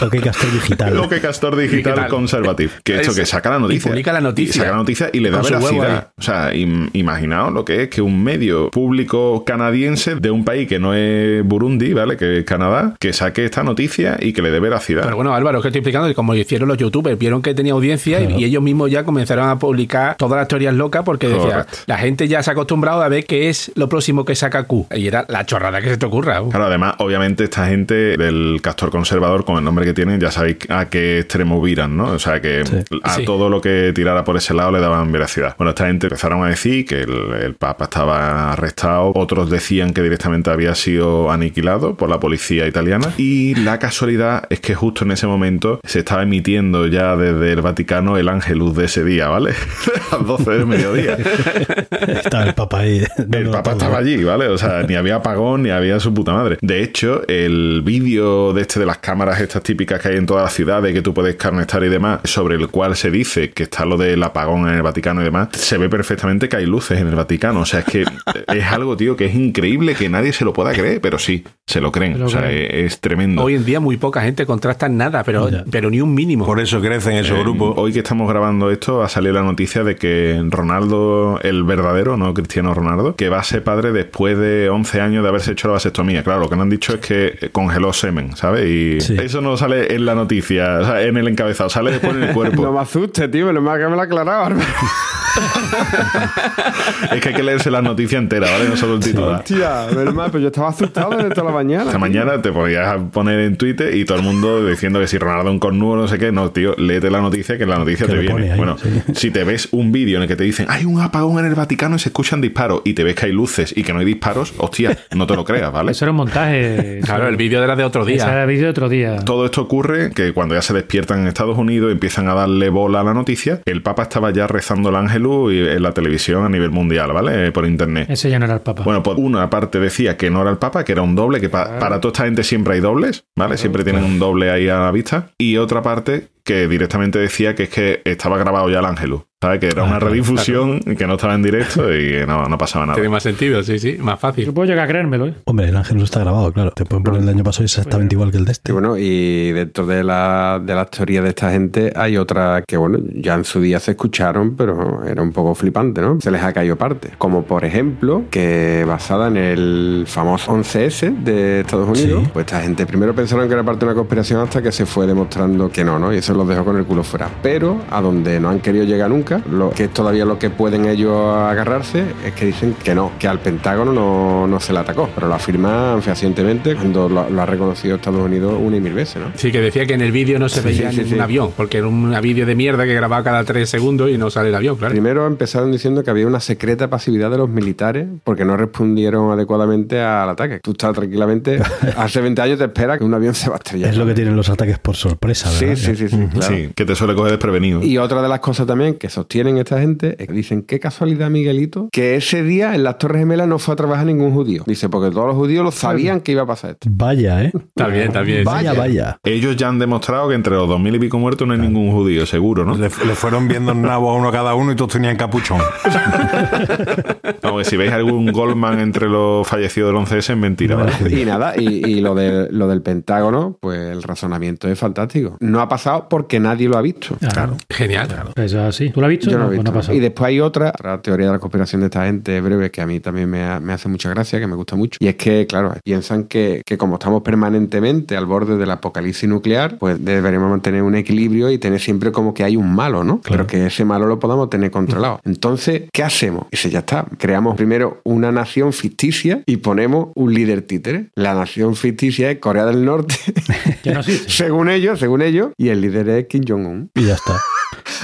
B: Ok, Castor Digital.
A: OK Castor Digital,
C: Digital.
A: Conservative. Que esto
C: Eso.
A: que saca la noticia.
C: Y publica la noticia.
A: Y saca la noticia y le da veracidad. O sea, im- imaginaos lo que es que un medio público canadiense de un país que no es Burundi, ¿vale? Que es Canadá, que saque esta noticia y que le dé veracidad.
C: Pero bueno, Álvaro, es que estoy explicando que como hicieron los youtubers, vieron que tenía audiencia y-
B: Claro.
C: y, ellos mismos ya comenzaron a publicar todas las teorías locas porque decía, la gente ya se ha acostumbrado a ver qué es lo próximo que saca Q. Y era la chorrada que se te ocurra. uh.
A: Claro, además, obviamente, esta gente del castor conservador, con el nombre que tienen, ya sabéis a qué extremo viran, ¿no? O sea, que
B: Sí.
A: a
C: Sí.
A: todo lo que tirara por ese lado le daban veracidad. Bueno, esta gente empezaron a decir que el, el Papa estaba arrestado, otros decían que directamente había sido aniquilado por la policía italiana, y la casualidad es que justo en ese momento se estaba emitiendo ya desde el Vaticano el Ángelus de ese día, ¿vale? [laughs] a las 12 del mediodía. [laughs]
B: Estaba el Papa ahí.
A: El
B: todo.
A: estaba allí, ¿vale? O sea, ni había apagón ni había su puta madre. De hecho, el vídeo de este de las cámaras estas típicas que hay en todas las ciudades que tú puedes carnestar y demás, sobre el cual se dice que está lo del apagón en el Vaticano y demás, se ve perfectamente que hay luces en el Vaticano. O sea, es que [laughs] es algo, tío, que es increíble que nadie se lo pueda creer, pero sí, se lo creen.
E: Se lo
A: o sea,
E: creen.
A: es, es tremendo.
C: Hoy en día muy poca gente contrasta nada, pero,
B: Ya.
C: pero ni un mínimo.
D: Por eso crecen esos
A: Eh,
D: grupos.
A: Hoy que estamos grabando esto, ha salido la noticia de que Ronaldo, el verdadero, no Cristiano Ronaldo, que va a ser padre después de 11 años de haberse hecho la vasectomía. Claro, lo que no han dicho es que eh, congeló semen, ¿sabes? Y
B: Sí.
A: eso no sale en la noticia, o sea, en el encabezado, sale después en el [laughs]
F: No
A: cuerpo.
F: me asustes, tío, menos mal que me lo ha aclarado. [laughs]
A: es que hay que leerse la noticia entera, ¿vale? No solo el titular.
F: Hostia, mal, pero yo estaba asustado desde toda la mañana.
A: Esta
F: tío.
A: mañana te podías poner en Twitter y todo el mundo diciendo que si Ronaldo un cornudo no sé qué. No, tío, léete la noticia que la noticia
B: Que
A: te
B: lo
A: viene.
B: ahí,
A: bueno,
B: sí.
A: si te ves un vídeo en el que te dicen hay un apagón en el Vaticano y se escuchan disparos y te ves que hay luces y que no hay disparos, hostia, [laughs] no te lo creas, ¿vale?
E: Eso era un montaje. [laughs]
C: Claro, el vídeo era de otro
E: Ese era
C: día.
E: el vídeo de otro día.
A: Todo esto ocurre que cuando ya se despiertan en Estados Unidos y empiezan a darle bola a la noticia, el Papa estaba ya rezando el ángelus y- en la televisión a nivel mundial, ¿vale? Por internet.
E: Ese ya no era el Papa.
A: Bueno, pues una parte decía que no era el Papa, que era un doble, que pa- para toda esta gente siempre hay dobles, ¿vale? siempre tienen un doble ahí a la vista. Y otra parte que directamente decía que es que estaba grabado ya el Ángelus, ¿sabes? Que era una redifusión, que no estaba en directo y que no, no pasaba nada.
C: Tiene más sentido, sí, sí, más
E: Yo
C: fácil.
E: puedo llegar a creérmelo, ¿eh?
B: Hombre, el ángel no está grabado, claro. Te pueden poner el año pasado exactamente igual que el de este.
F: Y bueno, y dentro de la, de las teorías de esta gente hay otra que, bueno, ya en su día se escucharon, pero era un poco flipante, ¿no? Se les ha caído parte. Como por ejemplo, que basada en el famoso 11S de Estados Unidos,
B: Sí.
F: pues esta gente primero pensaron que era parte de una conspiración hasta que se fue demostrando que no, ¿no? Y eso los dejó con el culo fuera. Pero a donde no han querido llegar nunca, lo que es todavía lo que pueden ellos agarrarse, es que dicen que no, que al Pentágono no, no se le atacó, pero lo afirman fehacientemente cuando lo, lo ha reconocido Estados Unidos una y mil veces, ¿no?
C: Sí, que decía que en el vídeo no se
F: Sí,
C: veía
F: sí, sí,
C: ningún
F: sí.
C: avión, porque era un vídeo de mierda que grababa cada tres segundos y no sale el avión, claro.
F: Primero empezaron diciendo que había una secreta pasividad de los militares porque no respondieron adecuadamente al ataque. Tú estás tranquilamente, [laughs] hace 20 años te espera que un avión se va a estrellar.
B: Es lo que tienen los ataques por sorpresa,
F: Sí,
B: ¿verdad?
F: sí, sí, sí, claro.
A: Sí, que te suele coger desprevenido.
F: Y otra de las cosas también que sostienen esta gente es que dicen, qué casualidad, Miguelito, que ese día en las Torres Gemelas no fue a trabajar ningún judío. Dice, porque todos los judíos lo sabían que iba a pasar esto.
B: Vaya, ¿eh?
C: Está bien, está bien. sí.
B: Vaya, vaya.
A: Ellos ya han demostrado que entre los dos mil y pico muertos no hay ningún judío, seguro, ¿no?
D: Le, le fueron viendo el nabo a uno cada uno y todos tenían capuchón. [laughs]
A: Aunque si veis algún Goldman entre los fallecidos del 11S es mentira,
B: No.
F: Y nada, y, y lo, de, lo del Pentágono, pues el razonamiento es fantástico. No ha pasado porque nadie lo ha visto.
E: Claro.
C: Genial.
E: Eso es así. ¿Tú lo has visto?
F: Yo
E: no,
F: lo he
E: pues no
F: visto. y después hay otra, otra teoría de la conspiración de esta gente breve que a mí también me, ha- me hace mucha gracia, que me gusta mucho. Y es que, claro, piensan que, que como estamos permanentemente al borde del apocalipsis nuclear, pues deberíamos mantener un equilibrio y tener siempre como que hay un malo, ¿no? Pero que ese malo lo podamos tener controlado. [laughs] Entonces, ¿qué hacemos? Dice, ya está. Creamos primero una nación ficticia y ponemos un líder títere. La nación ficticia es Corea del Norte, [laughs]
E: no [laughs]
F: según ellos, según ellos, y el líder es Kim Jong-un.
B: Y ya está.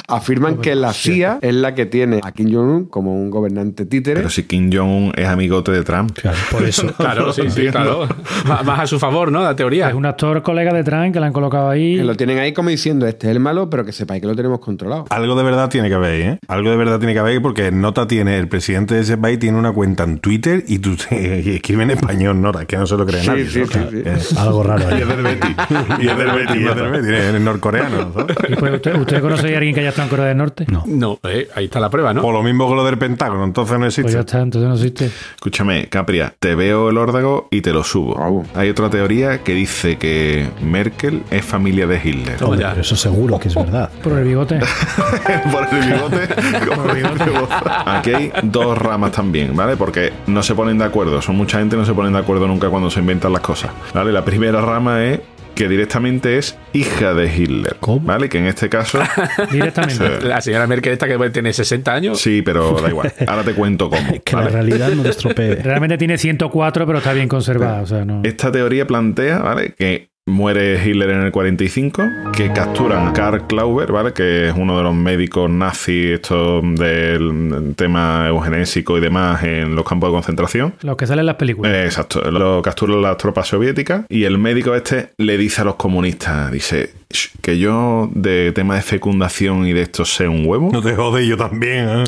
F: Afirman que la CIA es la que tiene a Kim Jong-un como un gobernante títere.
A: Pero si Kim Jong-un es amigote de Trump.
B: Claro, por [laughs] eso.
C: Claro, sí, sí, claro. Más, a su favor, ¿no? La teoría.
E: Es un actor colega de Trump que le han colocado ahí.
F: Que lo tienen ahí como diciendo, este es el malo, pero que sepáis que lo tenemos controlado.
D: Algo de verdad tiene que haber, ¿eh? Algo de verdad tiene que haber porque Nota tiene, el presidente de ese país tiene una cuenta en Twitter y tú y [laughs] escribe en español, Nota, que no se lo cree
F: Sí,
D: nadie.
F: sí,
D: ¿no?
F: sí, sí.
D: Eh,
B: Algo raro
D: Y
B: ahí.
D: es del Betis. Y es del Betis, y es del Betis, es norcoreano, ¿sabes?
E: Y pues, ¿usted, ¿Usted conoce a alguien que haya estado en Corea del Norte?
B: No.
C: No, eh, ahí está la prueba, ¿no?
D: Por lo mismo que lo del Pentágono, entonces no
E: Pues ya
D: existe.
E: está, entonces no existe.
A: Escúchame, Capria, te veo el órdago y te lo subo. Hay otra teoría que dice que Merkel es familia de Hitler.
C: Toma
B: Hombre,
C: ya.
B: pero eso seguro que es verdad. [laughs]
E: Por el bigote. [laughs]
A: Por el bigote. [laughs] como el bigote. Aquí hay dos ramas también, ¿vale? Porque no se ponen de acuerdo. Son mucha gente no se ponen de acuerdo nunca cuando se inventan las cosas. ¿Vale? La primera rama es que directamente es hija de Hitler.
B: ¿Cómo?
A: ¿Vale? Que en este caso. [laughs]
E: Directamente.
A: Sí.
C: La señora Merkel esta que tiene 60 años.
A: Sí, pero da [laughs] igual. Ahora te cuento cómo. [laughs]
B: Que la
A: ¿vale?
B: realidad no te estropee.
E: Realmente tiene 104, pero está bien conservada. O sea, no.
A: Esta teoría plantea, ¿vale? Que muere Hitler en el 45, que capturan a Karl Klauber, ¿vale? Que es uno de los médicos nazis, esto del tema eugenésico y demás en los campos de concentración.
E: Los que salen en las películas.
A: Eh, Exacto, lo capturan las tropas soviéticas y el médico este le dice a los comunistas, dice, "Sh, que yo de tema de fecundación y de esto sé un huevo.
D: No te jode yo también, ¿eh?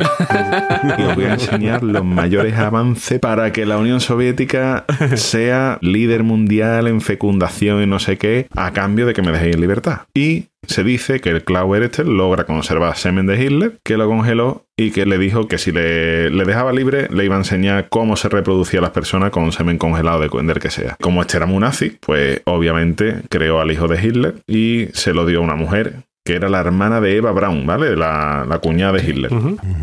A: y os voy a enseñar los mayores avances para que la Unión Soviética sea líder mundial en fecundación y no sé qué, a cambio de que me dejéis en libertad. Y se dice que el este logra conservar semen de Hitler, que lo congeló y que le dijo que si le, le dejaba libre le iba a enseñar cómo se reproducía las personas con semen congelado de del que sea. Como este era muy nazi, pues obviamente creó al hijo de Hitler y se lo dio a una mujer que era la hermana de Eva Braun, ¿vale? La, la cuñada de Hitler.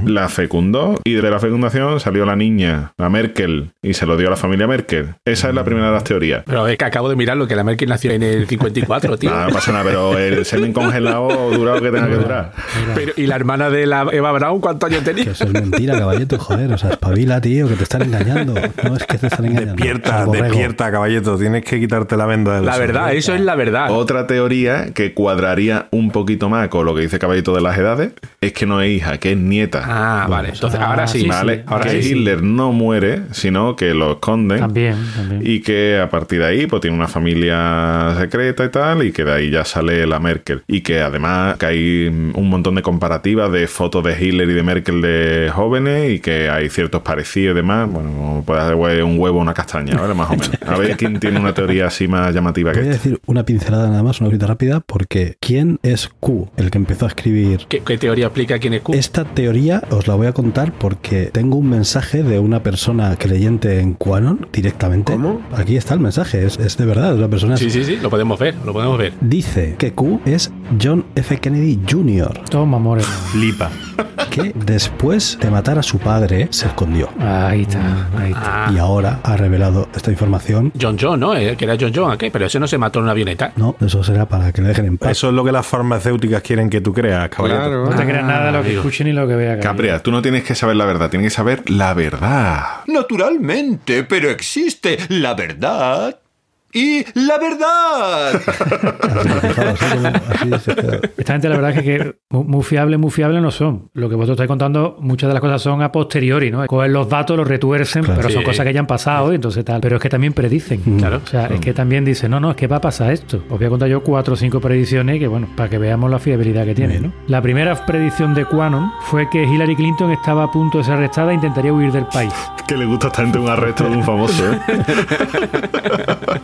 A: La fecundó y de la fecundación salió la niña, la Merkel, y se lo dio a la familia Merkel. Esa es la primera de las teorías.
C: Pero es que acabo de mirarlo, que la Merkel nació en el 54, tío.
A: Nada, no pasa nada, pero el semen congelado dura lo que tenga que durar.
C: Pero, ¿Y la hermana de la Eva Braun cuántos años tenía?
B: Que eso es mentira, caballeto, joder. O sea, espabila, tío, que te están engañando. No es que te están engañando.
D: Despierta, despierta, caballeto. Tienes que quitarte la venda de
C: La verdad, eso es la verdad.
A: Otra teoría que cuadraría un poquito más con lo que dice Caballito de las Edades es que no es hija, que es nieta.
C: Ah, vale. Entonces, ahora sí.
A: ¿Vale?
C: Ahora
A: que
C: sí.
A: Hitler no muere, sino que lo esconden.
E: También, también.
A: Y que a partir de ahí, pues tiene una familia secreta y tal, y que de ahí ya sale la Merkel. Y que además que hay un montón de comparativas de fotos de Hitler y de Merkel de jóvenes, y que hay ciertos parecidos y demás. Bueno, puede hacer un huevo o una castaña, ¿vale? Más o menos. A ver quién tiene una teoría así más llamativa que
B: Voy a
A: esta.
B: decir una pincelada nada más, una cosita rápida, porque ¿quién es Q? El que empezó a escribir.
C: ¿Qué, qué teoría explica quién es Q?
B: Esta teoría os la voy a contar porque tengo un mensaje de una persona creyente en QAnon directamente.
F: ¿Cómo?
B: Aquí está el mensaje, es, es de verdad, es una persona.
C: Sí, sí, sí, lo podemos ver, lo podemos ver.
B: Dice que Q es John F. Kennedy Jr.,
E: Toma, more.
D: Flipa.
B: que después de matar a su padre se escondió.
E: Ahí está, ahí está.
C: Ah,
B: Y ahora ha revelado esta información.
C: John John, ¿no? Eh, Que era John John, ¿a qué? Pero ese no se mató en una avioneta.
B: No, eso será para que le dejen en paz.
D: Eso es lo que las farmacéuticas quieren que tú creas, caballito.
F: Claro.
E: No te creas nada de lo que escuchen ni lo que veas.
A: Capria, tú no tienes que saber la verdad, tienes que saber la verdad.
J: Naturalmente, pero existe la verdad y la verdad. [laughs]
E: Esta gente, la verdad, es que, muy, fiables, muy fiables no son. Lo que vosotros estáis contando, muchas de las cosas son a posteriori, ¿no? Cogen los datos, los retuercen,
B: Claro.
E: pero son
C: Sí.
E: cosas que ya han pasado y entonces tal. Pero es que también predicen.
C: Claro.
E: O sea, es que también dicen, no, no, es que va a pasar esto. Os voy a contar yo cuatro o cinco predicciones que, bueno, para que veamos la fiabilidad que tiene, ¿no? La primera predicción de Quanon fue que Hillary Clinton estaba a punto de ser arrestada e intentaría huir del país.
A: Que le gusta estar ante un arresto de un famoso, ¿eh?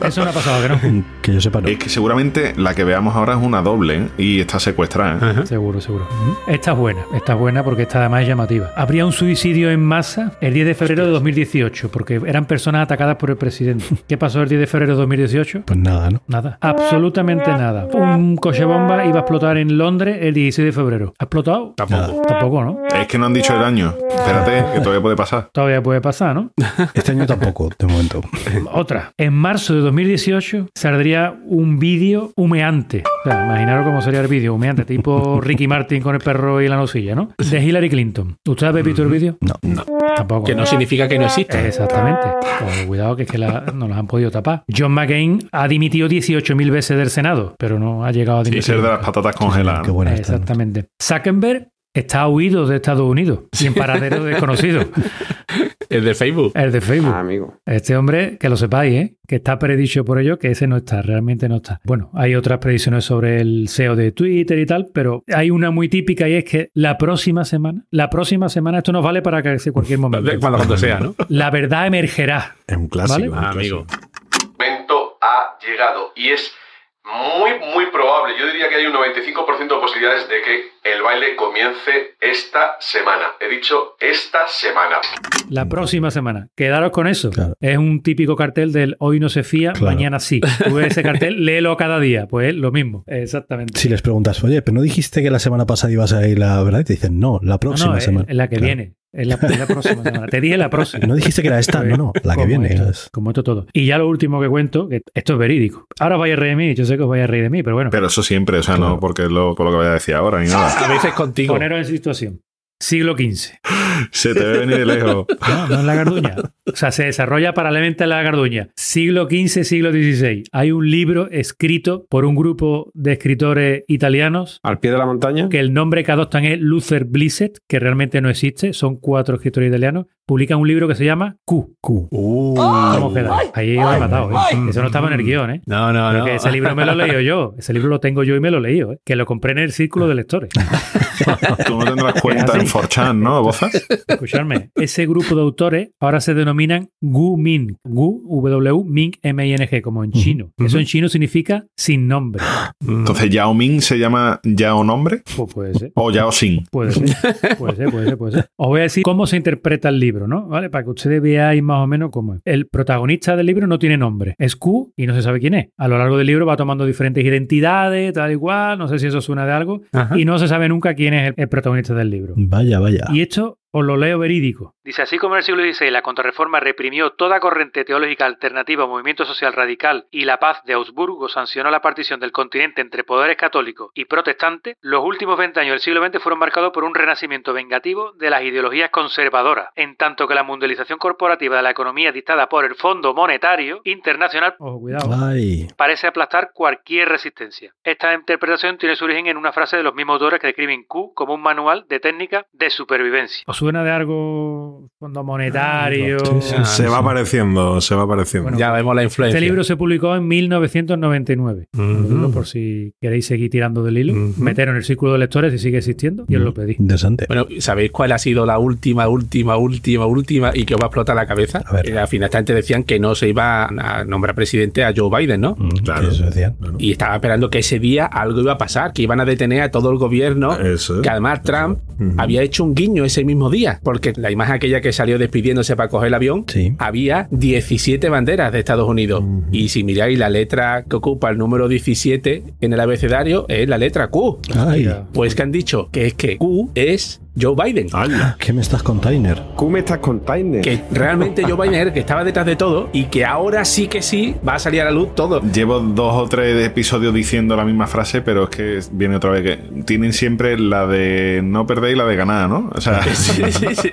A: [laughs]
E: Eso no ha pasado, que no. [laughs]
B: Que yo sepa, no.
A: Es que seguramente la que veamos ahora es una doble y está secuestrada. ¿eh?
E: Seguro, seguro. Esta es buena, esta es buena porque esta además es llamativa. Habría un suicidio en masa el 10 de febrero de 2018 porque eran personas atacadas por el presidente. [laughs] ¿Qué pasó el 10 de febrero de 2018?
B: Pues nada, ¿no?
E: Nada, absolutamente nada. Un coche bomba iba a explotar en Londres el 16 de febrero. ¿Ha explotado?
C: Tampoco.
E: Tampoco, ¿no?
A: Es que no han dicho el año. Espérate, que todavía puede pasar.
E: Todavía puede pasar, ¿no? [laughs]
B: Este año tampoco, de momento.
E: Otra. En marzo de 2018 saldría un vídeo humeante. O sea, imaginaros cómo sería el vídeo humeante, tipo [laughs] Ricky Martin con el perro y la nocilla, ¿no? De Hillary Clinton. ¿Usted ha visto el vídeo?
B: No.
E: Tampoco.
C: Que no significa que no existe.
E: Exactamente. Pues cuidado que es que la- no los han podido tapar. John McCain ha dimitido 18.000 veces del Senado, pero no ha llegado a
A: Sí,
E: dimitir.
A: ser de las patatas congeladas.
B: Qué buena.
E: Exactamente. Zuckerberg está huido de Estados Unidos y en paradero [laughs] desconocido.
C: El de Facebook.
E: El de Facebook.
F: Ah, amigo.
E: Este hombre, que lo sepáis, ¿eh? que está predicho por ello, que ese no está, realmente no está. Bueno, hay otras predicciones sobre el SEO de Twitter y tal, pero hay una muy típica y es que la próxima semana, la próxima semana, esto nos vale para que sea cualquier momento.
C: Cuando, cuando sea, ¿no?
E: La verdad emergerá.
D: Es un clásico.
E: ¿Vale?
C: Ah, amigo.
K: momento ha llegado y es muy, muy probable, yo diría que hay un 95% de posibilidades de que el baile comience esta semana. He dicho esta semana.
E: La próxima semana. Quedaros con eso.
B: Claro.
E: Es un típico cartel del hoy no se fía,
B: Claro.
E: mañana sí. Tú ves ese cartel, [laughs] léelo cada día. Pues es lo mismo. Exactamente.
B: Si les preguntas, oye, pero no dijiste que la semana pasada ibas a ir la verdad, y te dicen, no, la próxima
E: no,
B: semana.
E: es la que
B: Claro.
E: viene. Es la, la próxima semana. Te dije la próxima.
B: No dijiste que era esta, no, no, la que viene.
E: esto,
B: es-
E: como esto todo. Y ya lo último que cuento, que esto es verídico. Ahora os vais a reír de mí, yo sé que os vais a reír de mí, pero bueno.
A: Pero eso siempre, o sea, no porque lo, por lo que vaya a decir ahora ni nada.
C: A veces contigo.
E: Poneros en situación. Siglo XV.
A: Se te ve venir de lejos. [laughs]
E: No, no es la Garduña. O sea, se desarrolla paralelamente a la Garduña. Siglo XV, siglo XVI. Hay un libro escrito por un grupo de escritores italianos
F: Al pie de la montaña.
E: que el nombre que adoptan es Luther Blissett, que realmente no existe. Son cuatro escritores italianos. Publican un libro que se llama Q.
B: Q.
C: Uh.
E: ¿Cómo queda? Ahí os he matado, ¿eh? Eso no estaba en el guion, ¿eh?
C: No, no, no.
E: Ese libro me lo he leído yo. Ese libro lo tengo yo y me lo he leído, ¿eh? Que lo compré en el círculo de lectores. [laughs]
A: Tú no tendrás cuenta en 4chan, ¿no? ¿Bozas?
E: Escuchadme, ese grupo de autores ahora se denominan Gu Min. Gu, W, Min, M-I-N-G, como en chino. Eso en chino significa sin nombre.
A: Entonces, Yao Ming se llama Yao Nombre
E: Pues puede ser.
A: o Yao Xin.
E: Puede ser, puede ser, puede ser, puede ser. Os voy a decir cómo se interpreta el libro, ¿no? ¿Vale? Para que ustedes veáis más o menos cómo es. El protagonista del libro no tiene nombre. Es Q y no se sabe quién es. A lo largo del libro va tomando diferentes identidades, tal y cual. No sé si eso suena de algo.
C: Ajá.
E: Y no se sabe nunca quién es el, el protagonista del libro.
B: Vaya, vaya.
E: Y esto os lo leo verídico. Dice, así como en el siglo XVI la contrarreforma reprimió toda corriente teológica alternativa al movimiento social radical y la paz de Augsburgo sancionó la partición del continente entre poderes católicos y protestantes, los últimos 20 años del siglo XX fueron marcados por un renacimiento vengativo de las ideologías conservadoras, en tanto que la mundialización corporativa de la economía dictada por el Fondo Monetario Internacional, ojo, cuidado,
B: Ay.
E: parece aplastar cualquier resistencia. Esta interpretación tiene su origen en una frase de los mismos autores que describen Q como un manual de técnica de supervivencia. ¿Os suena de algo fondo monetario?
B: Sí, sí,
D: se va apareciendo, se va apareciendo.
C: Ya vemos la influencia.
E: Este libro se publicó en 1999. Lo digo por si queréis seguir tirando del hilo. Meteros en el círculo de lectores si sigue existiendo y os lo pedí.
B: Interesante.
C: Bueno, ¿sabéis cuál ha sido la última, última, última, última y que os va a explotar la cabeza?
B: A ver.
C: Eh, al final esta gente decían que no se iba a nombrar presidente a Joe Biden, ¿no?
B: Mm,
D: Claro.
B: Eso decían.
C: Y estaba esperando que ese día algo iba a pasar, que iban a detener a todo el gobierno.
D: Eso.
C: Que además Trump había hecho un guiño ese mismo día, porque la imagen aquella que salió despidiéndose para coger el avión,
B: Sí.
C: había 17 banderas de Estados Unidos. Y si miráis la letra que ocupa el número 17 en el abecedario, es la letra Q.
B: Ay,
C: Pues que han dicho que es que Q es Joe Biden.
D: ¡Hala!
B: ¿qué me estás con Tyner?
F: Q me estás con Tyner.
C: Que realmente Joe Biden era el que estaba detrás de todo y que ahora sí que sí va a salir a la luz todo.
A: Llevo dos o tres episodios diciendo la misma frase, pero es que viene otra vez que tienen siempre la de no perder y la de ganar, ¿no? O sea, [laughs]
C: Sí, sí, sí.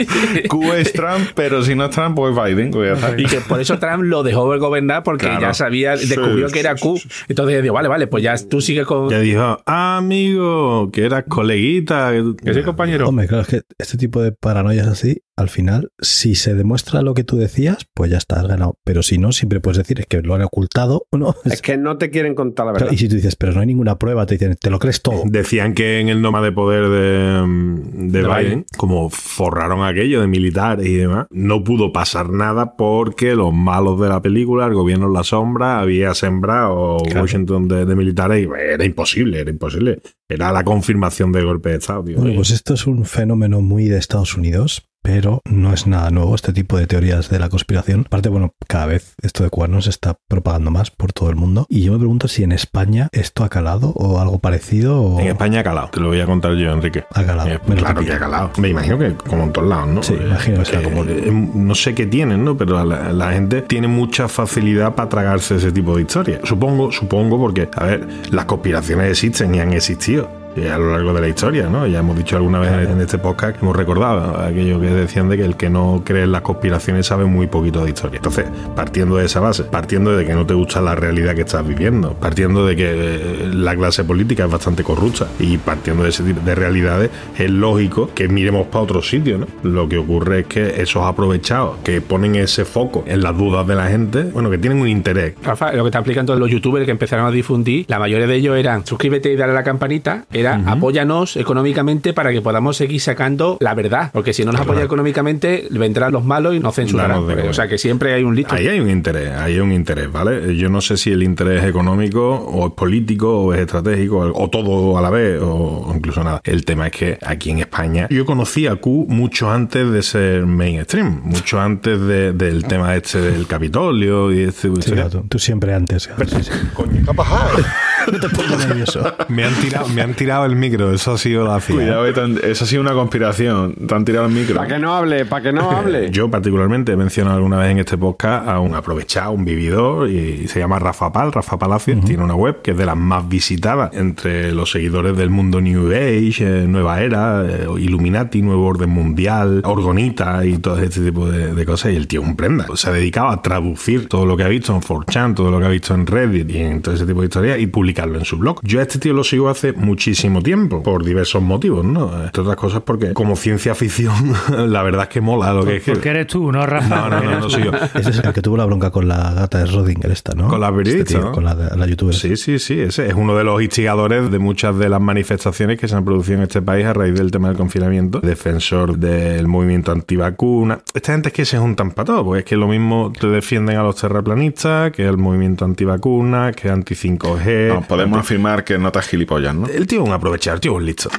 C: [laughs]
A: Q es Trump, pero si no es Trump, pues Biden. pues.
C: Y que por eso Trump lo dejó gobernar porque
A: Claro.
C: ya sabía, descubrió
A: sí,
C: que era Q. Entonces digo, vale, vale, pues ya tú sigues con.
D: Ya dijo, "Ah, amigo, que eras coleguita.
C: Que soy compañero.
B: Hombre, claro, es que este tipo de paranoias así, al final, si se demuestra lo que tú decías, pues ya está, has ganado. Pero si no, siempre puedes decir es que lo han ocultado, ¿no? [laughs]
F: Es que no te quieren contar la verdad.
B: y si tú dices, pero no hay ninguna prueba, te dicen, te lo crees todo. [laughs]
D: Decían que en el Noma de Poder de, mm, de
C: De
D: Biden,
C: Biden.
D: como forraron aquello de militares y demás, no pudo pasar nada porque los malos de la película, el gobierno en la sombra, había sembrado
B: Claro.
D: Washington de, de militares y era imposible, era imposible. Era la confirmación del golpe de Estado. tío.
B: Bueno, pues esto es un fenómeno muy de Estados Unidos, pero no es nada nuevo este tipo de teorías de la conspiración. Aparte, bueno, cada vez esto de cuernos se está propagando más por todo el mundo. Y yo me pregunto si en España esto ha calado o algo parecido o
D: En España ha calado, te lo voy a contar yo, Enrique.
B: ha calado.
D: Eh, claro que ha calado. Me imagino que como en todos lados, ¿no?
B: Sí,
D: Eh,
B: imagino que sea
D: eh,
B: como-
D: eh, no sé qué tienen, ¿no? Pero la, la gente tiene mucha facilidad para tragarse ese tipo de historias. Supongo, supongo, porque, a ver, las conspiraciones existen y han existido. Eh, a lo largo de la historia, ¿no? Ya hemos dicho alguna vez en este podcast, hemos recordado aquello que decían de que el que no cree en las conspiraciones sabe muy poquito de historia. Entonces, partiendo de esa base, partiendo de que no te gusta la realidad que estás viviendo, partiendo de que eh, la clase política es bastante corrupta y partiendo de ese tipo de realidades, es lógico que miremos para otro sitio, ¿no? Lo que ocurre es que esos aprovechados que ponen ese foco en las dudas de la gente, bueno, que tienen un interés.
C: Rafa, lo que están explicando los youtubers que empezaron a difundir, la mayoría de ellos eran suscríbete y dale a la campanita, era apóyanos económicamente para que podamos seguir sacando la verdad, porque si no nos apoya económicamente vendrán los malos y nos censurarán. O sea que siempre hay un listo.
D: Ahí hay un interés, ahí hay un interés, ¿vale? Yo no sé si el interés es económico o es político o es estratégico o todo a la vez o incluso nada. El tema es que aquí en España yo conocí a Q mucho antes de ser mainstream, mucho antes de- del tema este del Capitolio y este...
B: Sí, claro, tú, tú siempre antes. claro, sí, sí.
J: Coño, ¿qué ha pasado? [laughs]
B: no te pongas nervioso.
D: Me han, tirado, me han tirado el micro, eso ha sido la CIA.
A: Cuidado, eh, tan- eso ha sido una conspiración. Te han tirado el micro.
F: Para que no hable, para que no hable. [laughs]
D: Yo particularmente he mencionado alguna vez en este podcast a un aprovechado, un vividor, y se llama Rafa Pal, Rafa Palacio, tiene una web que es de las más visitadas entre los seguidores del mundo New Age, eh, Nueva Era, eh, Illuminati, Nuevo Orden Mundial, Orgonita y todo este tipo de, de cosas, y el tío es un prenda. Se ha dedicado a traducir todo lo que ha visto en 4chan, todo lo que ha visto en Reddit y en todo ese tipo de historias y publicarlo en su blog. Yo a este tío lo sigo hace muchísimo tiempo, por diversos motivos, ¿no? Entre otras cosas porque como ciencia ficción, [laughs] la verdad es que mola lo que es.
E: Porque eres tú, ¿no, Rafa?
D: No, no, no, no soy yo. [laughs]
B: Ese es el que tuvo la bronca con la gata de Rodinger esta, ¿no?
D: Con la
B: Este
D: periodista,
B: tío,
D: ¿no?
B: Con la, la youtuber.
D: Sí, sí, sí, ese es uno de los instigadores de muchas de las manifestaciones que se han producido en este país a raíz del tema del confinamiento, defensor del movimiento antivacuna. Esta gente es que se juntan para todo, porque es que lo mismo te defienden a los terraplanistas, que el movimiento antivacuna, que anti-5G.
A: No, podemos afirmar que no te gilipollas, ¿no?
D: El tío es un aprovechar, el tío es un listo.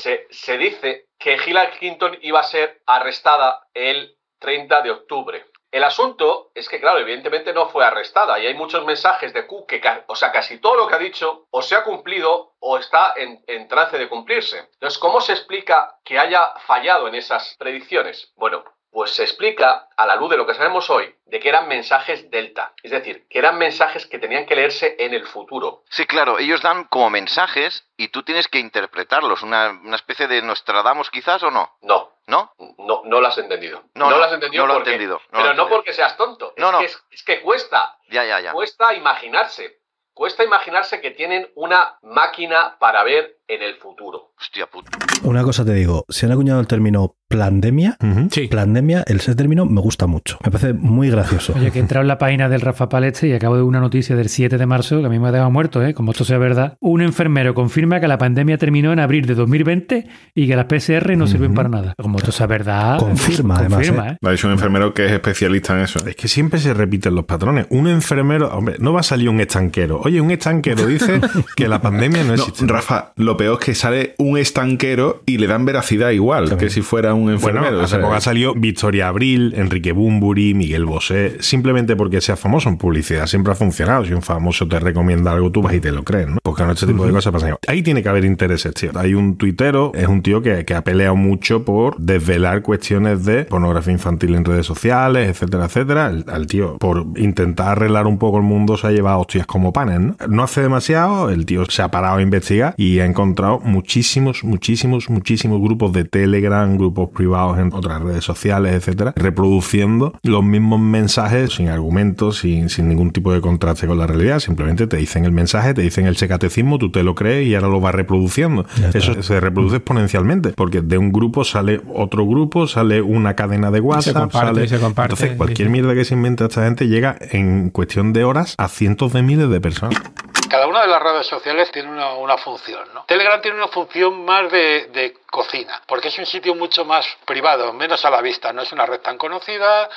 K: Se, se dice que Hillary Clinton iba a ser arrestada el 30 de octubre. El asunto es que, claro, evidentemente no fue arrestada y hay muchos mensajes de Q que, o sea, casi todo lo que ha dicho o se ha cumplido o está en, en trance de cumplirse. Entonces, ¿cómo se explica que haya fallado en esas predicciones? Bueno, pues se explica, a la luz de lo que sabemos hoy, de que eran mensajes delta. Es decir, que eran mensajes que tenían que leerse en el futuro.
L: Sí, claro, ellos dan como mensajes y tú tienes que interpretarlos. Una, una especie de Nostradamus quizás o no.
K: No,
L: ¿No?
K: no, no lo has entendido.
L: No, no,
K: lo has entendido
L: no lo he
K: porque-
L: entendido, no lo
K: pero no porque seas tonto.
L: No,
K: es,
L: no.
K: Que es, es que cuesta.
L: Ya, ya, ya.
K: Cuesta imaginarse. Cuesta imaginarse que tienen una máquina para ver en el futuro.
L: Hostia puta.
B: Una cosa te digo, si han acuñado el término plandemia,
C: Sí.
B: plandemia, el ese término me gusta mucho. Me parece muy gracioso.
E: Oye, que he entrado en la página del Rafa Paleste y acabo de ver una noticia del 7 de marzo que a mí me ha dejado muerto, ¿eh? Como esto sea verdad. Un enfermero confirma que la pandemia terminó en abril de 2020 y que las PCR no sirven para nada. Como esto sea verdad.
B: Confirma, además,
E: confirma,
B: ¿eh?
E: ¿eh?
A: Lo ha dicho un enfermero que es especialista en eso.
D: Es que siempre se repiten los patrones. Un enfermero, hombre, no va a salir un estanquero. Oye, un estanquero dice [laughs] que la pandemia no
A: No,
D: existe.
A: Rafa, lo peor es que sale un estanquero y le dan veracidad igual que si fuera un enfermero.
D: Bueno, hace poco ha salido Victoria Abril, Enrique Bumburi, Miguel Bosé, simplemente porque sea famoso en publicidad. Siempre ha funcionado. Si un famoso te recomienda algo, tú vas y te lo crees, ¿no? Porque no este tipo de cosas pasan. Ahí tiene que haber intereses, tío. Hay un tuitero, es un tío que, que ha peleado mucho por desvelar cuestiones de pornografía infantil en redes sociales, etcétera, etcétera. El- al tío, por intentar arreglar un poco el mundo, se ha llevado hostias como panes, ¿no? No hace demasiado, el tío se ha parado a investigar y ha encontrado muchísimos, muchísimos, muchísimos grupos de Telegram, grupos privados en otras redes sociales, etcétera, reproduciendo los mismos mensajes sin argumentos, sin, sin ningún tipo de contraste con la realidad. Simplemente te dicen el mensaje, te dicen el secatecismo, tú te lo crees y ahora lo vas reproduciendo. Eso se reproduce exponencialmente, porque de un grupo sale otro grupo, sale una cadena de WhatsApp,
C: comparte,
D: sale-
C: y se comparte,
D: Entonces, cualquier mierda que se inventa esta gente llega en cuestión de horas a cientos de miles de personas.
M: Cada una de las redes sociales tiene una, función, ¿no? Telegram tiene una función más de, cocina, porque es un sitio mucho más privado, menos a la vista, no es una red tan conocida.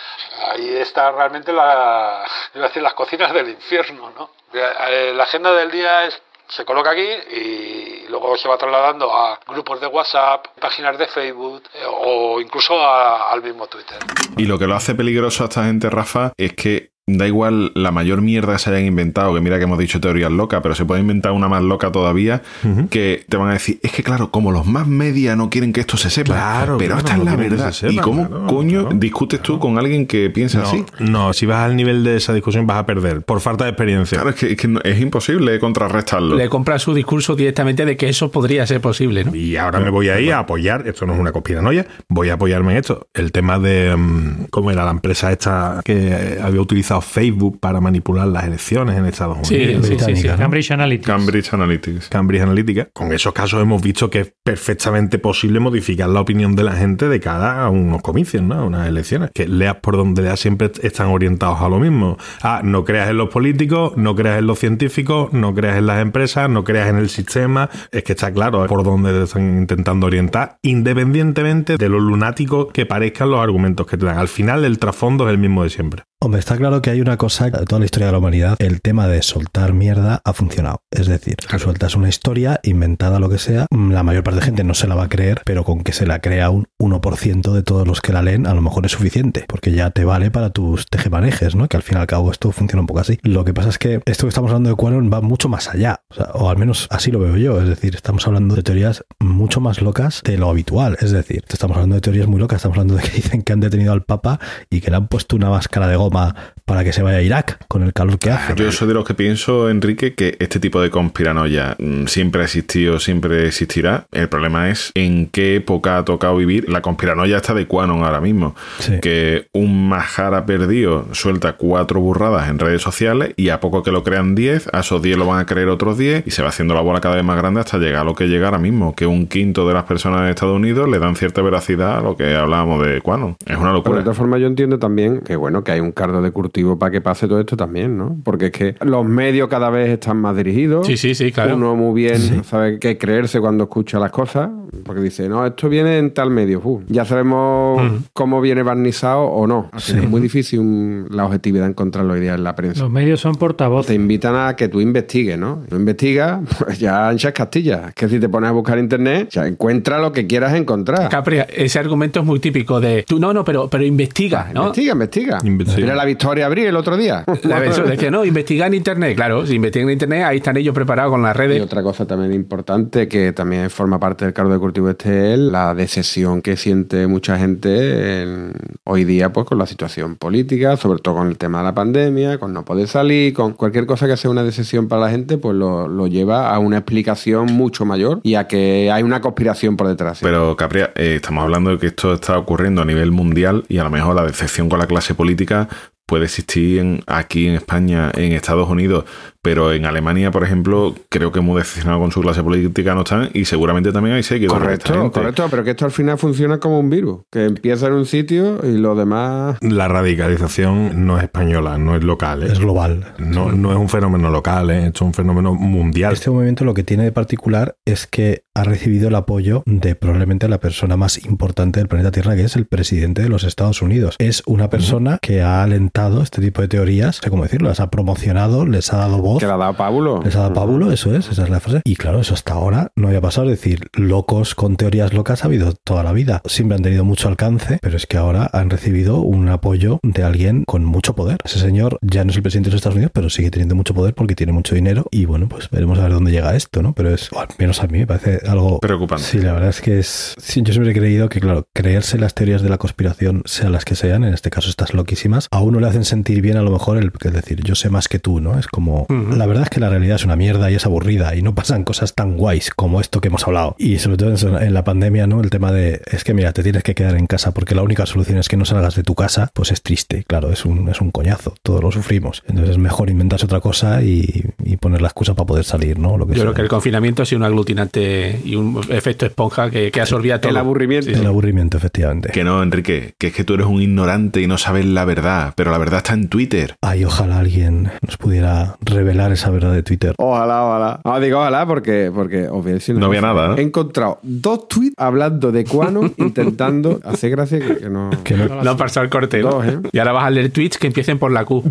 M: Ahí está realmente la, las cocinas del infierno, ¿no? Eh, La agenda del día es se coloca aquí y luego se va trasladando a grupos de WhatsApp, páginas de Facebook eh, o incluso al mismo Twitter.
A: Y lo que lo hace peligroso a esta gente, Rafa, es que da igual la mayor mierda que se hayan inventado, que mira que hemos dicho teorías locas, pero se puede inventar una más loca todavía, que te van a decir, es que claro, como los más media no quieren que esto se sepa,
D: Claro,
A: pero
D: claro,
A: esta es la verdad.
D: sepa,
A: ¿Y cómo
D: claro,
A: coño
D: claro,
A: discutes tú con alguien que piensa
D: No,
A: así?
D: no, si vas al nivel de esa discusión vas a perder por falta de experiencia.
A: Claro, es que, es que es imposible contrarrestarlo.
C: Le compra su discurso directamente de que eso podría ser posible, ¿no?
D: Y ahora me voy ahí a apoyar, esto no es una conspiranoia, voy a apoyarme en esto. El tema de, mm, ¿cómo era la empresa esta que había utilizado Facebook para manipular las elecciones en Estados
C: Sí,
D: Unidos?
C: sí, sí, sí.
E: Cambridge Analytics.
A: Cambridge Analytics.
D: Cambridge Analytica. Con esos casos hemos visto que es perfectamente posible modificar la opinión de la gente de cara a unos comicios, ¿no? Unas elecciones. Que leas por donde leas siempre están orientados a lo mismo. Ah, no creas en los políticos, no creas en los científicos, no creas en las empresas, no creas en el sistema. Es que está claro ¿eh? por dónde te están intentando orientar, independientemente de lo lunáticos que parezcan los argumentos que te dan. Al final el trasfondo es el mismo de siempre.
B: Hombre, está claro que hay una cosa, de toda la historia de la humanidad, el tema de soltar mierda ha funcionado. Es decir, tú sueltas una historia inventada, lo que sea, la mayor parte de gente no se la va a creer, pero con que se la crea un 1% de todos los que la leen, a lo mejor es suficiente, porque ya te vale para tus tejemanejes, ¿no? Que al fin y al cabo esto funciona un poco así. Lo que pasa es que esto que estamos hablando de Quanon va mucho más allá, o, sea, o al menos así lo veo yo. Es decir, estamos hablando de teorías mucho más locas de lo habitual. Es decir, estamos hablando de teorías muy locas, estamos hablando de que dicen que han detenido al Papa y que le han puesto una máscara de goma para que se vaya a Irak con el calor que hace.
A: Yo soy de los que pienso, Enrique, que este tipo de conspiranoia mm, siempre ha existido, siempre existirá. El problema es en qué época ha tocado vivir. La conspiranoia está de Quanon ahora mismo.
B: Sí.
A: Que un majara perdido suelta cuatro burradas en redes sociales y a poco que lo crean 10, a esos 10 lo van a creer otros 10 y se va haciendo la bola cada vez más grande hasta llegar a lo que llega ahora mismo, que un quinto de las personas en Estados Unidos le dan cierta veracidad a lo que hablábamos de Quanon. Es una
F: Pero
A: locura.
F: de todas formas yo entiendo también que bueno, que hay un cardo de cultivo para que pase todo esto también, ¿no? Porque es que los medios cada vez están más dirigidos.
C: Sí, sí, sí, claro.
F: Uno muy bien sabe qué creerse cuando escucha las cosas, porque dice, no, esto viene en tal medio. Uf, ya sabemos cómo viene barnizado o no. Así que Es muy difícil un- la objetividad encontrar los ideas en la prensa.
E: Los medios son portavoces.
F: Te invitan a que tú investigues, ¿no? Tú investigas, [laughs] pues ya anchas Castilla. Que si te pones a buscar internet, ya encuentra lo que quieras encontrar.
C: Capri, ese argumento es muy típico de tú no, no, pero, pero investiga, ¿no?
F: Investiga, investiga. Mira la Victoria El otro día. [laughs]
C: La vez decía, no, investiga en internet. Claro, si investigan en internet, ahí están ellos preparados con las
F: Y
C: redes.
F: otra cosa también importante que también forma parte del cargo de cultivo este es la decepción que siente mucha gente en- hoy día pues con la situación política, sobre todo con el tema de la pandemia, con no poder salir, con cualquier cosa que sea una decepción para la gente, pues lo, lo lleva a una explicación mucho mayor y a que hay una conspiración por detrás. ¿sí?
A: Pero, Capria, eh, estamos hablando de que esto está ocurriendo a nivel mundial y a lo mejor la decepción con la clase política puede existir en- aquí en España, en Estados Unidos, pero en Alemania, por ejemplo, creo que muy decepcionado con su clase política no están y seguramente también hay seguidores.
F: Correcto, correcto, pero que esto al final funciona como un virus, que empieza en un sitio y lo demás...
D: La radicalización no es española, no es local. ¿eh?
B: Es global.
D: No, no es un fenómeno local, ¿eh? esto es un fenómeno mundial.
B: Este movimiento lo que tiene de particular es que ha recibido el apoyo de probablemente la persona más importante del planeta Tierra, que es el presidente de los Estados Unidos. Es una persona que ha alentado este tipo de teorías, no sé cómo decirlo, las ha promocionado, les ha dado voz.
F: Que le ha dado pábulo.
B: Les ha dado pábulo, eso es, esa es la frase. Y claro, eso hasta ahora no había pasado. Es decir, locos con teorías locas ha habido toda la vida. Siempre han tenido mucho alcance, pero es que ahora han recibido un apoyo de alguien con mucho poder. Ese señor ya no es el presidente de los Estados Unidos, pero sigue teniendo mucho poder porque tiene mucho dinero. Y bueno, pues veremos a ver dónde llega esto, ¿no? Pero es, o al menos a mí me parece algo
A: Preocupante.
B: Sí, la verdad es que es. sí, yo siempre he creído que, claro, creerse las teorías de la conspiración, sean las que sean, en este caso estas loquísimas, a uno le hacen sentir bien a lo mejor el es decir, yo sé más que tú, ¿no? Es como. La verdad es que la realidad es una mierda y es aburrida y no pasan cosas tan guays como esto que hemos hablado. Y sobre todo en la pandemia, ¿no? El tema de. Es que mira, te tienes que quedar en casa porque la única solución es que no salgas de tu casa, pues es triste. Claro, es un, es un coñazo. Todos lo sufrimos. Entonces es mejor inventarse otra cosa y, y poner la excusa para poder salir, ¿no? Lo que
C: Yo
B: sea.
C: creo que el confinamiento ha sido un aglutinante y un efecto esponja que, que absorbía todo.
F: El aburrimiento.
C: Sí, sí.
B: El aburrimiento, efectivamente.
A: Que no, Enrique, que es que tú eres un ignorante y no sabes la verdad, pero la verdad está en Twitter.
B: Ay, ojalá alguien nos pudiera revelar esa verdad de Twitter.
F: Ojalá, ojalá. No, digo ojalá porque, porque una
A: No había nada, ¿no?
F: He encontrado dos tweets hablando de Quanon [laughs] intentando hacer gracia que, que no...
B: Que no-
C: No pasó el corte,
F: ¿eh?
C: Y ahora vas a leer tweets que empiecen por la Q.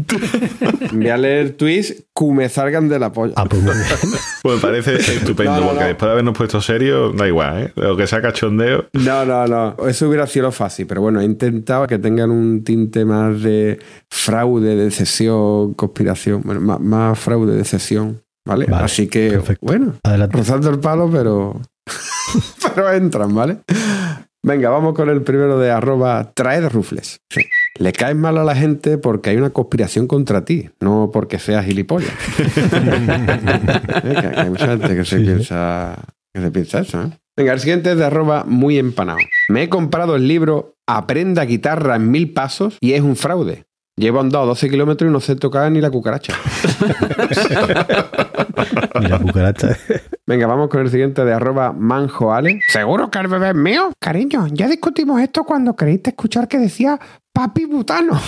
C: [laughs]
F: Voy a leer tweets que me salgan de la polla.
B: Ah, pues. [laughs]
A: Pues me parece estupendo,
F: No, no,
A: porque
F: no.
A: después de habernos puesto serios, da igual, ¿eh? Lo que sea cachondeo.
F: No, no, no. Eso hubiera sido fácil, pero bueno, he intentado que tengan un tinte más de fraude, decepción, conspiración. Bueno, más, más fraude, decepción. ¿Vale?
B: Vale,
F: Así que,
B: perfecto.
F: bueno,
B: Adelante.
F: rozando el palo, pero. [laughs] pero entran, ¿vale? Venga, vamos con el primero de arroba traed rufles. Sí. Le caes mal a la gente porque hay una conspiración contra ti, no porque seas gilipollas. [laughs] Eh, hay mucha gente que se,
B: sí.
F: piensa, que se piensa eso, ¿eh? Venga, el siguiente es de arroba muy empanado. Me he comprado el libro Aprenda guitarra en mil pasos y es un fraude. Llevo andado 12 kilómetros y no sé tocar ni la cucaracha. [laughs]
B: Y la cucaracha.
F: Venga, vamos con el siguiente de arroba manjoale. ¿Seguro que el bebé es mío? Cariño, ya discutimos esto cuando creíste escuchar que decía papi butano.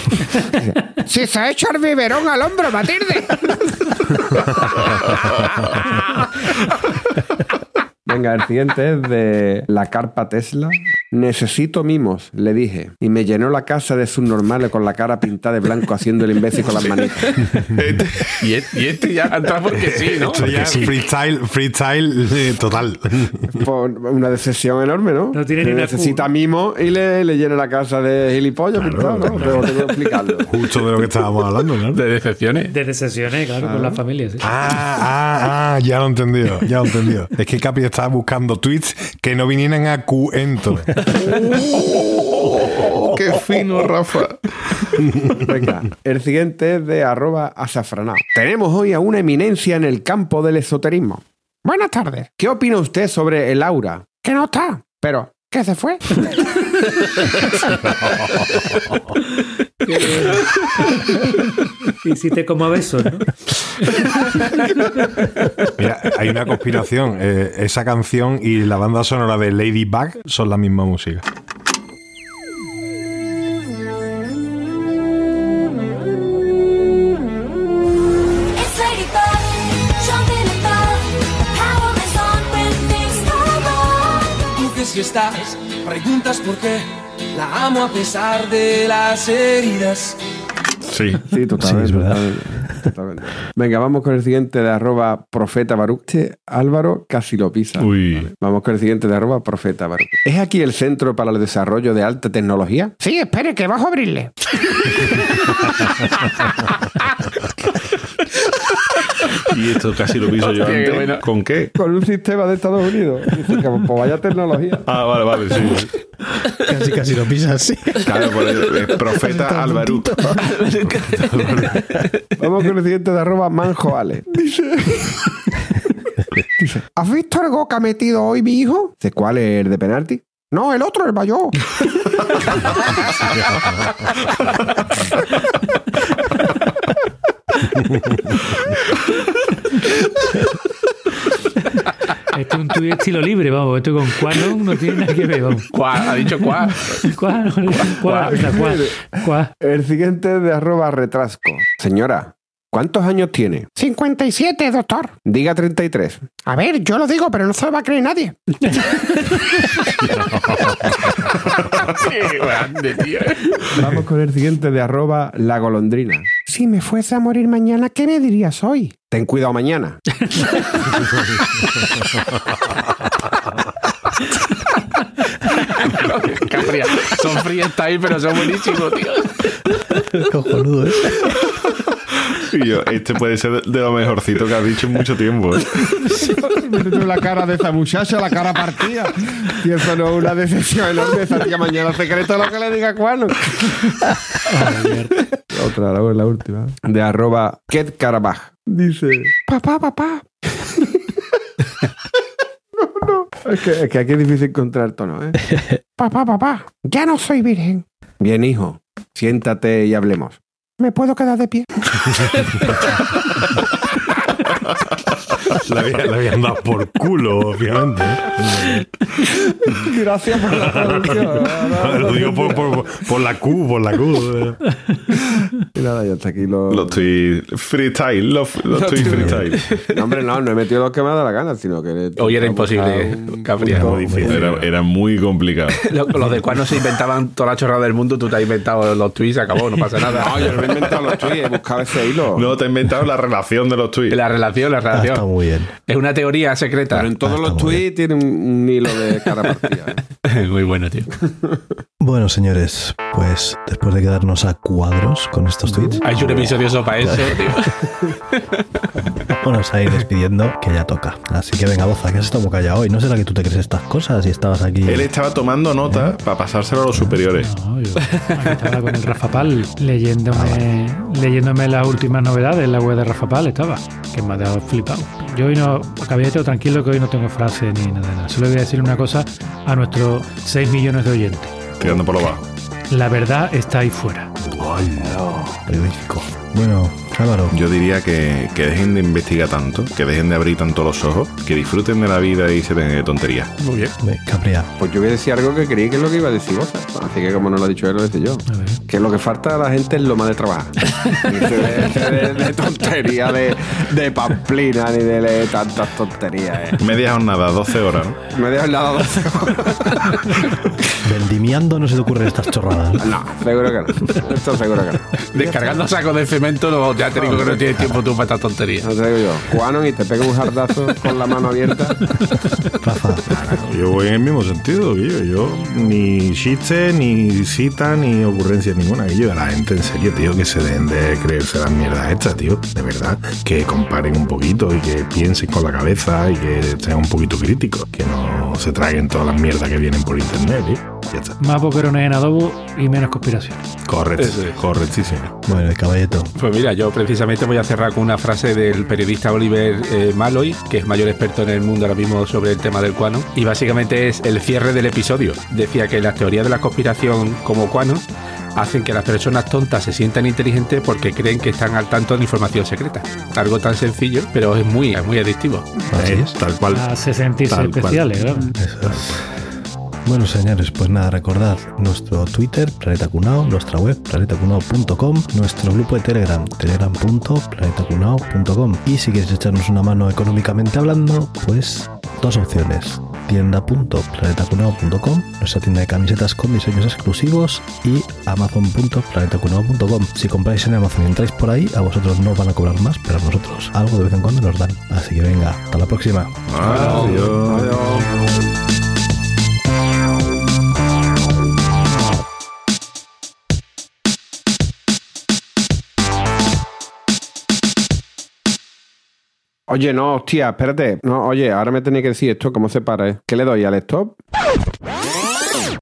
F: [laughs] si se ha hecho el biberón al hombro, Matilde. [laughs] Venga, el siguiente es de la carpa Tesla. Necesito mimos, le dije. Y me llenó la casa de subnormales con la cara pintada de blanco haciendo el imbécil con las manitas. [laughs]
C: y, este, y este ya entra porque sí, ¿no?
D: Esto ya
C: Porque sí.
D: freestyle, freestyle eh, total.
F: Por una decepción enorme, ¿no?
E: No tiene ni
F: necesita mimo y le, le llena la casa de gilipollas pintado, ¿no? Pero tengo que explicarlo.
D: Justo de lo que estábamos hablando, ¿no?
C: De decepciones.
E: De sesiones, claro, con la familia, sí.
D: Ah, ah, ah, ya lo he entendido, ya lo he entendido. Es que Capi estaba buscando tweets que no vinieran a cuento. [laughs]
A: ¡Qué fino, Rafa!
F: Venga, el siguiente es de arroba asafranado. Tenemos hoy a una eminencia en el campo del esoterismo. Buenas tardes. ¿Qué opina usted sobre el aura? Que no está. Pero, ¿qué se fue? [laughs]
E: Y si te como a besos, ¿no?
D: Mira, hay una conspiración. eh, esa canción y la banda sonora de Ladybug son la misma música.
N: Si estás, preguntas por qué. La amo a pesar de las heridas.
A: Sí.
F: Sí, totalmente.
B: Sí, es verdad.
F: totalmente, totalmente. Venga, vamos con el siguiente de arroba profeta Baruch. Álvaro casi lo pisa.
A: Uy.
F: Vamos con el siguiente de arroba profeta Baruch. ¿Es aquí el centro para el desarrollo de alta tecnología? Sí, espere, que bajo a abrirle. [laughs]
A: Y esto casi lo piso yo antes.
C: bueno.
A: ¿Con qué?
F: Con un sistema de Estados Unidos. Dice que, pues vaya tecnología.
A: Ah, vale, vale, sí.
B: Casi, casi lo pisas así.
A: Claro, por el, el profeta Álvaro.
F: Vamos con el siguiente de arroba manjoale. Dice... Dice, ¿Has visto el gol que ha metido hoy mi hijo? Dice, ¿cuál es el de penalti? No, el otro, el Bayó. [laughs]
E: Esto es un tuit estilo libre, vamos. Esto con Quanon no tiene nada que ver, vamos.
C: Cuá, ha dicho cuá.
E: Cuá, no, cuá, cuá, cuá.
F: El siguiente es de arroba retrasco. Señora, ¿cuántos años tiene? 57, doctor. Diga 33. A ver, yo lo digo, pero no se lo va a creer nadie. [laughs]
C: Qué grande, tío.
F: Vamos con el siguiente de arroba la golondrina. Si me fuese a morir mañana, ¿qué me dirías hoy? Ten cuidado mañana. [laughs]
C: Son freestyle, pero son buenísimos, tío.
B: Cojonudo, ¿eh?
A: Y yo, este puede ser de lo mejorcito que has dicho en mucho tiempo. ¿eh?
F: la cara de esa muchacha, la cara partida. Y eso no es una decepción enorme. Esa tía mañana secreto lo que le diga Cuano. Otra, la, la última. De arroba Ket Carabaj. Dice: Papá, papá. no, no. Es que, es que aquí es difícil encontrar tono, ¿eh? [laughs] papá, papá. Ya no soy virgen. Bien, hijo. Siéntate y hablemos. ¿Me puedo quedar de pie? [laughs]
D: La habían, la habían dado por culo, obviamente.
F: Gracias por la traducción. [laughs]
D: Lo digo por, por- por la Q, por la Q.
F: Y nada, ya está aquí los...
A: Los tweets freestyle, los, los tweets freestyle.
F: No, hombre, no, no he metido los que me ha dado la gana, sino que...
C: Hoy era imposible, Capria.
A: Era, era muy complicado. [laughs]
C: Lo- Los de cuando se inventaban toda la chorrada del mundo, tú te has inventado los tweets, se acabó, no pasa nada.
F: No, yo no me he inventado los tweets, he buscado ese hilo.
A: No, te he inventado la relación de los tweets.
C: La relación, la
B: Ah, está
C: relación.
B: muy bien.
C: Es una teoría secreta.
F: Pero en todos los tweets tiene un, hilo de cara partida. ¿eh? [laughs]
C: Muy bueno, tío.
B: Bueno, señores, pues después de quedarnos a cuadros con estos tweets,
C: Hay un episodio solo para eso, tío. [laughs]
B: vamos a ir despidiendo, que ya toca. Así que venga, Boza, que has estado callado hoy. ¿No será que tú te crees estas cosas y estabas aquí?
A: Él estaba tomando nota para pasárselo a los superiores.
E: No, yo aquí estaba con el Rafa Pal leyéndome, leyéndome las últimas novedades en la web de Rafa Pal estaba, que me ha dejado flipado. Yo hoy no, caballero, tranquilo que hoy no tengo frase ni nada, nada. Solo voy a decir una cosa a nuestros 6 millones de oyentes.
A: Tirando por lo bajo.
E: La verdad está ahí fuera.
B: Bueno, Álvaro.
A: Yo diría que, que dejen de investigar tanto, que dejen de abrir tanto los ojos, que disfruten de la vida y se den de tonterías.
C: Muy bien.
B: Capria.
F: Pues yo voy a decir algo que creí que es lo que iba a decir vos. Así que como no lo ha dicho él, lo decía yo. Que lo que falta a la gente es lo más de trabajar. [laughs] Ni de, de- de tontería, de, de pamplina, ni de leer tantas tonterías. Eh.
A: Media jornada, 12 horas, ¿no?
F: Me dejo el lado 12
B: Vendimiando no se te ocurren estas chorradas.
F: No, seguro que no. Esto seguro que no.
C: Descargando sacos de cemento, no, ya te digo que no tienes tiempo tú para esta tontería.
F: No te digo yo. Juanon y te pega un jardazo con la mano abierta.
D: Yo voy en el mismo sentido, Guillo. Yo ni chiste, ni cita, ni ocurrencia ninguna. Guillo, a la gente en serio, tío, que se den de creerse las mierdas estas, tío. De verdad. Que comparen un poquito y que piensen con la cabeza y que sean un poquito críticos. Que no se traguen todas las mierdas que vienen por internet, tío.
E: Más boquerones en adobo y menos conspiración.
D: Correcto,
C: es.
D: correctísimo.
B: Bueno, el caballeto.
C: Pues mira, yo precisamente voy a cerrar con una frase del periodista Oliver eh, Malloy, que es mayor experto en el mundo ahora mismo sobre el tema del Quanon, y básicamente es el cierre del episodio. Decía que las teorías de la conspiración como Quanon hacen que las personas tontas se sientan inteligentes porque creen que están al tanto de información secreta. Algo tan sencillo, pero es muy, es muy adictivo.
D: Eh, Tal cual.
E: Hace sentirse
D: Tal cual.
E: especiales.
B: Eso es. Bueno, señores, pues nada, recordad nuestro Twitter, Planeta Cunao, nuestra web, planetacunao.com, nuestro grupo de Telegram, telegram.planetacunao.com. Y si quieres echarnos una mano económicamente hablando, pues dos opciones. tienda.planetacunao.com, nuestra tienda de camisetas con diseños exclusivos, y amazon.planetacunao.com. Si compráis en Amazon y entráis por ahí, a vosotros no os van a cobrar más, pero a nosotros algo de vez en cuando nos dan. Así que venga, hasta la próxima.
D: Adiós.
F: Oye, no, hostia, espérate. No, oye, ahora me tenéis que decir esto, ¿cómo se para? eh? ¿Qué le doy al stop?